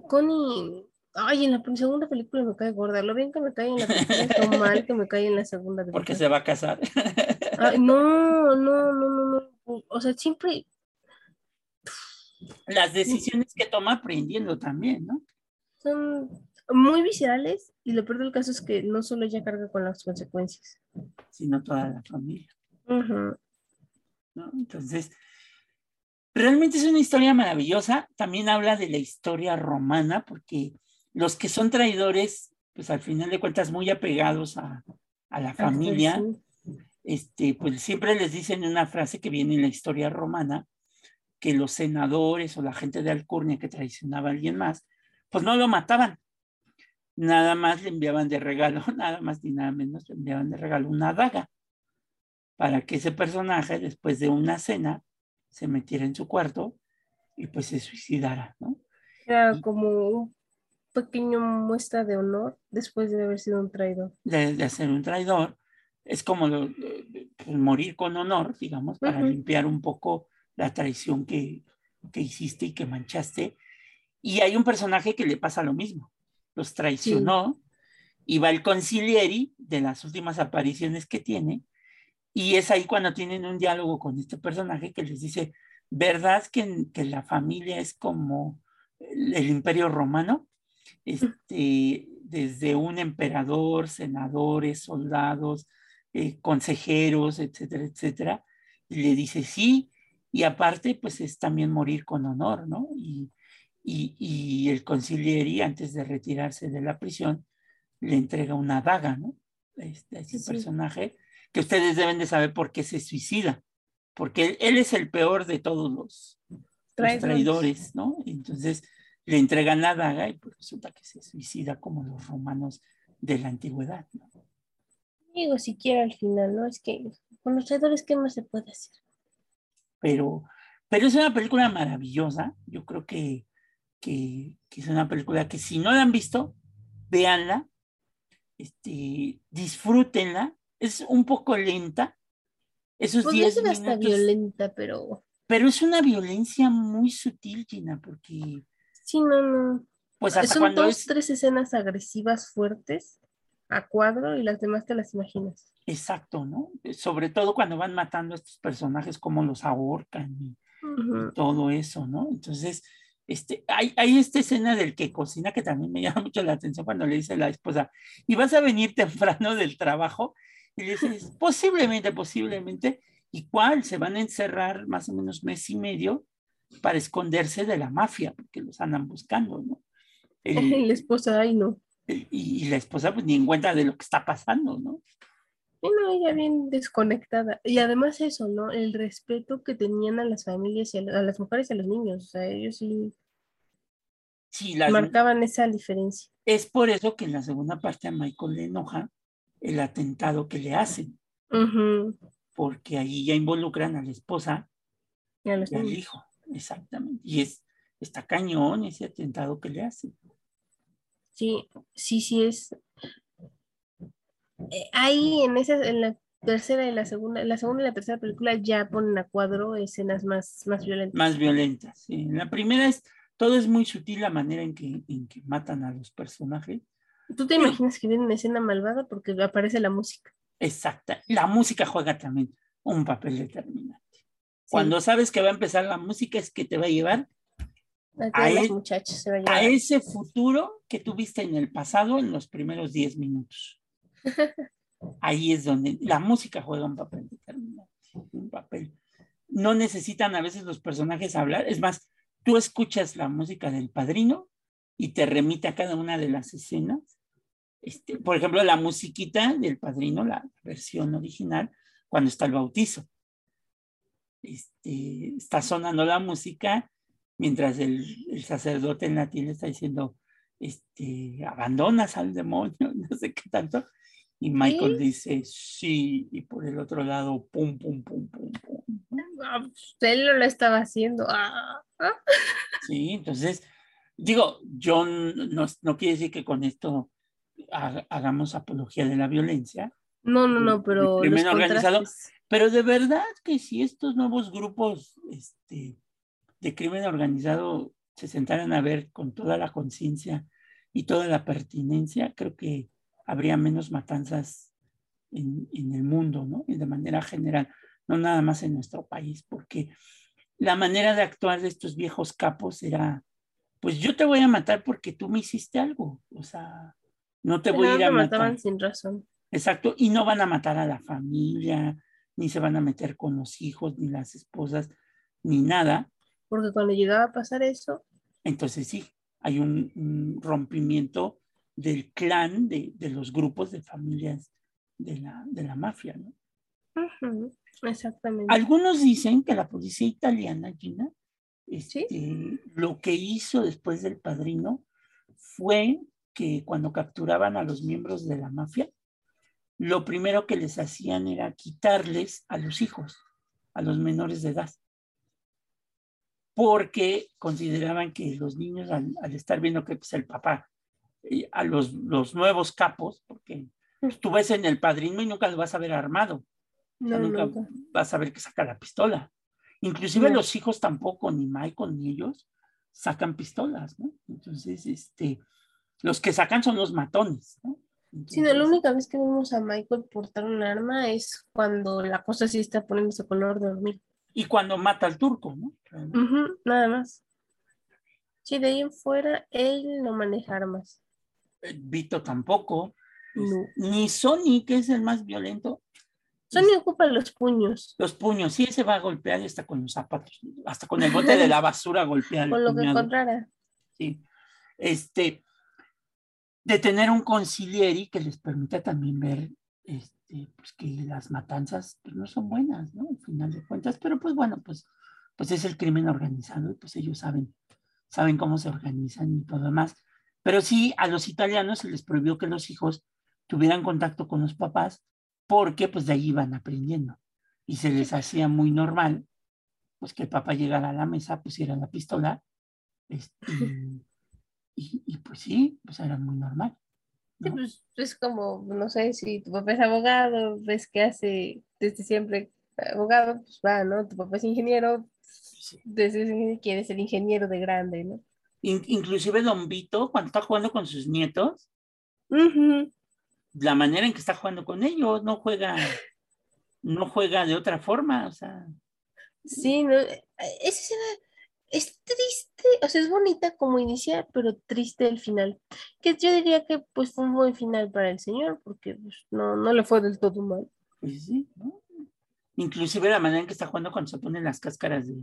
Connie, ay, en la segunda película me cae gorda. Lo bien que me cae en la primera, lo [LAUGHS] mal que me cae en la segunda. Porque se va a casar. no, no, no, no, no. O sea, siempre las decisiones que toma aprendiendo también, ¿no? Son muy viscerales y lo peor del caso es que no solo ella carga con las consecuencias, sino toda la familia. Entonces, realmente es una historia maravillosa. También habla de la historia romana, porque los que son traidores, pues al final de cuentas muy apegados a, la familia, este, pues siempre les dicen una frase que viene en la historia romana, que los senadores o la gente de Alcurnia que traicionaba a alguien más, pues no lo mataban. Nada más le enviaban de regalo, [LAUGHS] nada más ni nada menos le enviaban de regalo una daga para que ese personaje, después de una cena, se metiera en su cuarto y pues se suicidara, ¿no? Era como un pequeño muestra de honor después de haber sido un traidor. De, de ser un traidor. Es como pues, morir con honor, digamos, para limpiar un poco la traición que, que hiciste y que manchaste. Y hay un personaje que le pasa lo mismo. Los traicionó y va el concilieri de las últimas apariciones que tiene. Y es ahí cuando tienen un diálogo con este personaje que les dice, ¿verdad que, que la familia es como el, imperio romano? Este, desde un emperador, senadores, soldados, eh, consejeros, etcétera, etcétera. Y le dice, sí, y aparte, pues es también morir con honor, ¿no? Y, y, el concilieri, antes de retirarse de la prisión, le entrega una daga, ¿no? Este, a este personaje, que ustedes deben de saber por qué se suicida, porque él, es el peor de todos los, traidores, ¿no? Entonces le entregan la daga y pues resulta que se suicida como los romanos de la antigüedad, ¿no? Digo, siquiera al final, ¿no? Es que con los traidores, ¿qué más se puede hacer? Pero, pero es una película maravillosa. Yo creo que, que, es una película que si no la han visto, véanla, este, disfrútenla. Es un poco lenta. Esos pues días no hasta violenta, pero... Pero es una violencia muy sutil, Gina, porque... Sí, no, no. Pues hasta Son cuando dos, tres escenas agresivas fuertes a cuadro y las demás te las imaginas. Exacto, ¿no? Sobre todo cuando van matando a estos personajes, como los ahorcan y, todo eso, ¿no? Entonces, este, hay, hay, esta escena del que cocina que también me [LAUGHS] llama mucho la atención cuando le dice a la esposa, y vas a venir temprano del trabajo, y le dices, [LAUGHS] posiblemente, posiblemente, ¿Y cuál? Se van a encerrar más o menos mes y medio para esconderse de la mafia, porque los andan buscando, ¿no? [LAUGHS] la esposa, ay no. Y, la esposa pues ni en cuenta de lo que está pasando, ¿no? Y no, ella bien desconectada. Y además eso, ¿no? El respeto que tenían a las familias y a, las mujeres y a los niños. O sea, ellos sí, sí marcaban esa diferencia. Es por eso que en la segunda parte a Michael le enoja el atentado que le hacen. Porque ahí ya involucran a la esposa y, al hijo. Exactamente. Y es, está cañón ese atentado que le hacen. Sí, sí, sí es. Eh, ahí en esa, en la tercera y la segunda, la segunda y la tercera película ya ponen a cuadro escenas más, más violentas. Más violentas, sí. La primera es, todo es muy sutil la manera en que, en que matan a los personajes. ¿Tú te imaginas que viene una escena malvada porque aparece la música? Exacta. La música juega también un papel determinante. Cuando sabes que va a empezar la música es que te va a llevar a, e a, ese futuro que tuviste en el pasado en los primeros 10 minutos. [LAUGHS] Ahí es donde la música juega un papel determinante, un papel. No necesitan a veces los personajes hablar, es más, tú escuchas la música del padrino y te remite a cada una de las escenas. Este, por ejemplo, la musiquita del padrino, la versión original, cuando está el bautizo. Este, está sonando la música mientras el, sacerdote en latín está diciendo, este, abandonas al demonio, [LAUGHS] no sé qué tanto. Y Michael dice, sí, y por el otro lado, pum, pum, pum, pum, pum. Ah, pues, él lo estaba haciendo. Ah, ah. Sí, entonces, digo, yo no, no quiere decir que con esto hagamos apología de la violencia. No, no, no, pero. organizado. Pero de verdad que si estos nuevos grupos este, de crimen organizado se sentaran a ver con toda la conciencia y toda la pertinencia, creo que habría menos matanzas en, el mundo, ¿no? Y de manera general, no nada más en nuestro país, porque la manera de actuar de estos viejos capos era, pues yo te voy a matar porque tú me hiciste algo, o sea, no te voy a ir a matar. mataban sin razón. Exacto, y no van a matar a la familia, ni se van a meter con los hijos, ni las esposas, ni nada, porque cuando llegaba a pasar eso... Entonces sí, hay un, rompimiento del clan, de, los grupos de familias de la, de la mafia, ¿no? exactamente. Algunos dicen que la policía italiana, Gina, este, lo que hizo después del padrino fue que cuando capturaban a los miembros de la mafia, lo primero que les hacían era quitarles a los hijos, a los menores de edad porque consideraban que los niños al, estar viendo que pues, el papá, eh, a los, los, nuevos capos, porque pues, tú ves en el padrino y nunca lo vas a ver armado, nunca, vas a ver que saca la pistola. Inclusive los hijos tampoco, ni Michael ni ellos, sacan pistolas, ¿no? Entonces, este, los que sacan son los matones, ¿no? sí, no, la única vez que vemos a Michael portar un arma es cuando la cosa sí está poniéndose color de dormir y cuando mata al turco, ¿no? nada más. Sí, de ahí en fuera, él no maneja armas. Eh, Vito tampoco. Ni Sony, que es el más violento. Sony ocupa los puños. Los puños, sí, se va a golpear y está con los zapatos, hasta con el bote de la basura golpear. [LAUGHS] con lo que encontrara. Sí. Este, de tener un concilieri que les permita también ver este, pues que las matanzas pues, no son buenas, ¿no? Al final de cuentas, pero pues bueno, pues, pues es el crimen organizado y pues ellos saben, saben cómo se organizan y todo demás. Pero sí, a los italianos se les prohibió que los hijos tuvieran contacto con los papás porque pues de ahí iban aprendiendo y se les hacía muy normal pues que el papá llegara a la mesa, pusiera la pistola este, y, y pues sí, pues era muy normal. Pues, es como, no sé, si tu papá es abogado, ves que hace desde siempre abogado, pues va, ¿no? Tu papá es ingeniero, desde quiere ser ingeniero de grande, ¿no? inclusive Don Vito, cuando está jugando con sus nietos, la manera en que está jugando con ellos, no juega, no juega de otra forma, o sea. Sí, no, esa escena es triste, o sea, es bonita como inicia, pero triste el final. Que yo diría que pues fue un buen final para el señor, porque pues, no, no le fue del todo mal. Pues sí, ¿no? Inclusive la manera en que está jugando cuando se ponen las cáscaras de,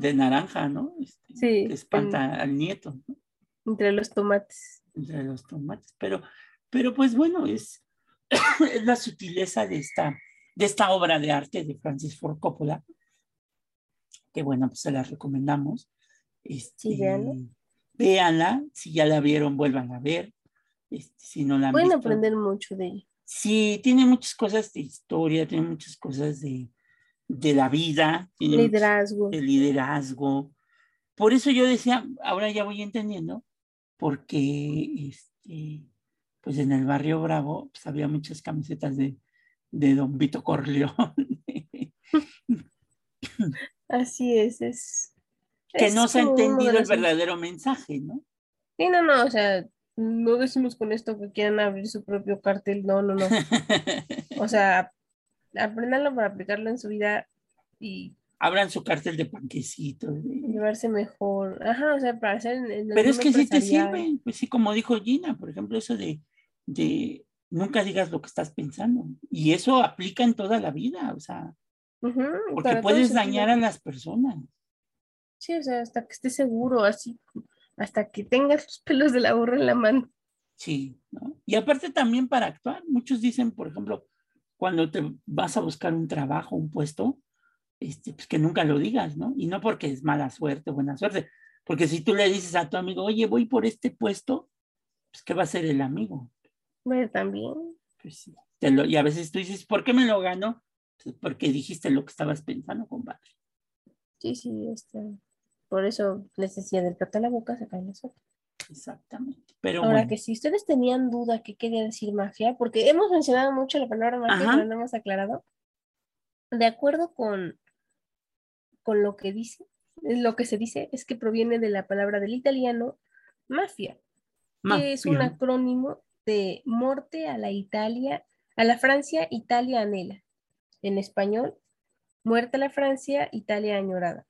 de naranja, ¿no? Este, Sí, Que espanta al nieto, ¿no? Entre los tomates. Entre los tomates. Pero, pero pues bueno, es, [COUGHS] es la sutileza de esta, de esta obra de arte de Francis Ford Coppola. Que bueno, pues se la recomendamos. Este, Sí, véanla. véanla. Si ya la vieron, vuelvan a ver. Este, si no la han Pueden visto, aprender mucho de ella. Sí, tiene muchas cosas de historia, tiene muchas cosas de, de la vida, tiene Liderazgo. de liderazgo. Por eso yo decía, ahora ya voy entendiendo, porque este, pues en el barrio Bravo pues, había muchas camisetas de, de Don Vito Corleone, [LAUGHS] Así es, es. que es no se ha entendido el verdadero mensaje, ¿no? Sí, no, no, o sea, no decimos con esto que quieran abrir su propio cartel, no, no, no. [LAUGHS] O sea, aprendanlo para aplicarlo en su vida y Abran su cartel de panquecitos. llevarse mejor. Ajá, o sea, para hacer en, Pero es que sí te sirve, pues sí, como dijo Gina, por ejemplo, eso de, de nunca digas lo que estás pensando. Y eso aplica en toda la vida, o sea, Porque puedes dañar a las personas. Sí, o sea, hasta que estés seguro, así, hasta que tengas los pelos de la burra en la mano. Sí, ¿no? Y aparte también para actuar, muchos dicen, por ejemplo, cuando te vas a buscar un trabajo, un puesto, este, pues que nunca lo digas, ¿no? Y no porque es mala suerte o buena suerte, porque si tú le dices a tu amigo, oye, voy por este puesto, pues ¿qué va a hacer el amigo? Bueno, también. Pues sí, te lo- y a veces tú dices, ¿por qué me lo gano? Pues porque dijiste lo que estabas pensando, compadre. Sí, sí, está. Por eso les decía del plato a la boca sacan la sopa. Exactamente. Pero Ahora bueno, que si ustedes tenían duda qué quería decir mafia, porque hemos mencionado mucho la palabra mafia, Ajá. pero no hemos aclarado. De acuerdo con, con lo que dice, lo que se dice es que proviene de la palabra del italiano mafia, que es un mafia. acrónimo de morte a la Italia, a la Francia, Italia anhela. En español, muerte a la Francia, Italia añorada.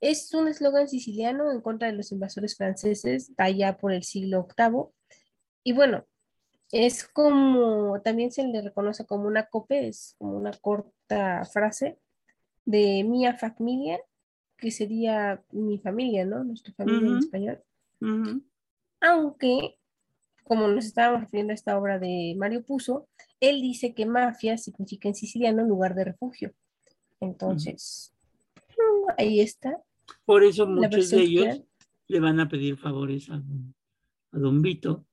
Es un eslogan siciliano en contra de los invasores franceses allá por el siglo VIII. Y bueno, es como, también se le reconoce como una cope, es como una corta frase de mia familia, que sería mi familia, ¿no? Nuestra familia en Ujú. español. Ujú. Aunque, como nos estábamos refiriendo a esta obra de Mario Puzo, él dice que mafia significa en siciliano lugar de refugio. Entonces, mm, ahí está. Por eso muchos de ellos le van a pedir favores a don, a don Vito.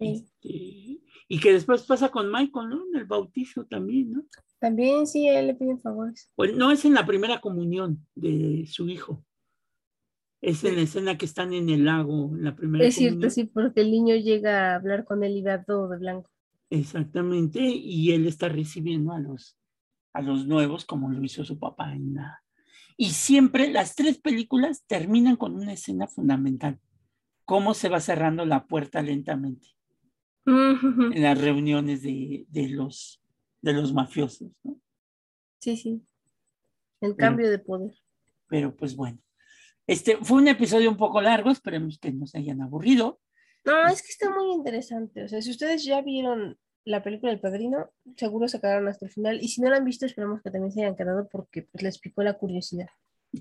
Sí. Este, y que después pasa con Michael, ¿no? En el bautizo también, ¿no? También sí, él le piden favores. Bueno, no es en la primera comunión de su hijo. Es en la escena que están en el lago, en la primera Es cierto, comunión. sí, porque el niño llega a hablar con él y va todo de blanco. Exactamente, y él está recibiendo a los, a los nuevos como lo hizo su papá en la... Y siempre las tres películas terminan con una escena fundamental, cómo se va cerrando la puerta lentamente en las reuniones de, de los, de los mafiosos, ¿no? Sí, sí. El cambio de poder. Pero pues bueno, este fue un episodio un poco largo, esperemos que no se hayan aburrido. No, es que está muy interesante. O sea, si ustedes ya vieron la película del Padrino, seguro se quedaron hasta el final. Y si no la han visto, esperemos que también se hayan quedado porque pues, les picó la curiosidad.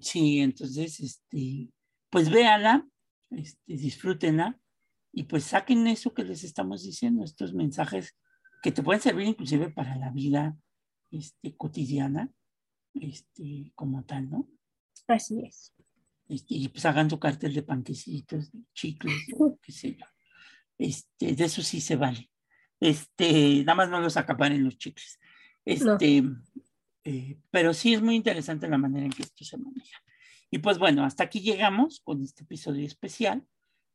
Sí, entonces, este, pues véanla, este, disfrútenla y pues saquen eso que les estamos diciendo, estos mensajes que te pueden servir inclusive para la vida este, cotidiana, este, como tal, ¿no? Así es. Este, y pues hagan su cartel de panquecitos, de chicles, de qué sé yo. Este, de eso sí se vale. Este, nada más no los acaparen los chicles. Este, eh, pero sí es muy interesante la manera en que esto se maneja. Y pues bueno, hasta aquí llegamos con este episodio especial.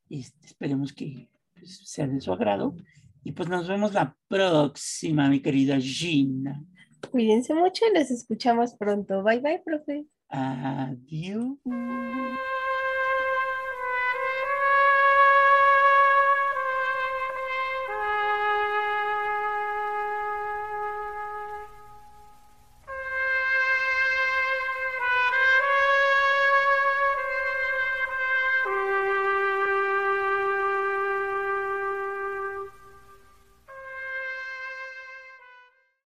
Este, esperemos que pues, sea de su agrado. Y pues nos vemos la próxima, mi querida Gina. Cuídense mucho y les escuchamos pronto. Bye bye, profe. Adieu.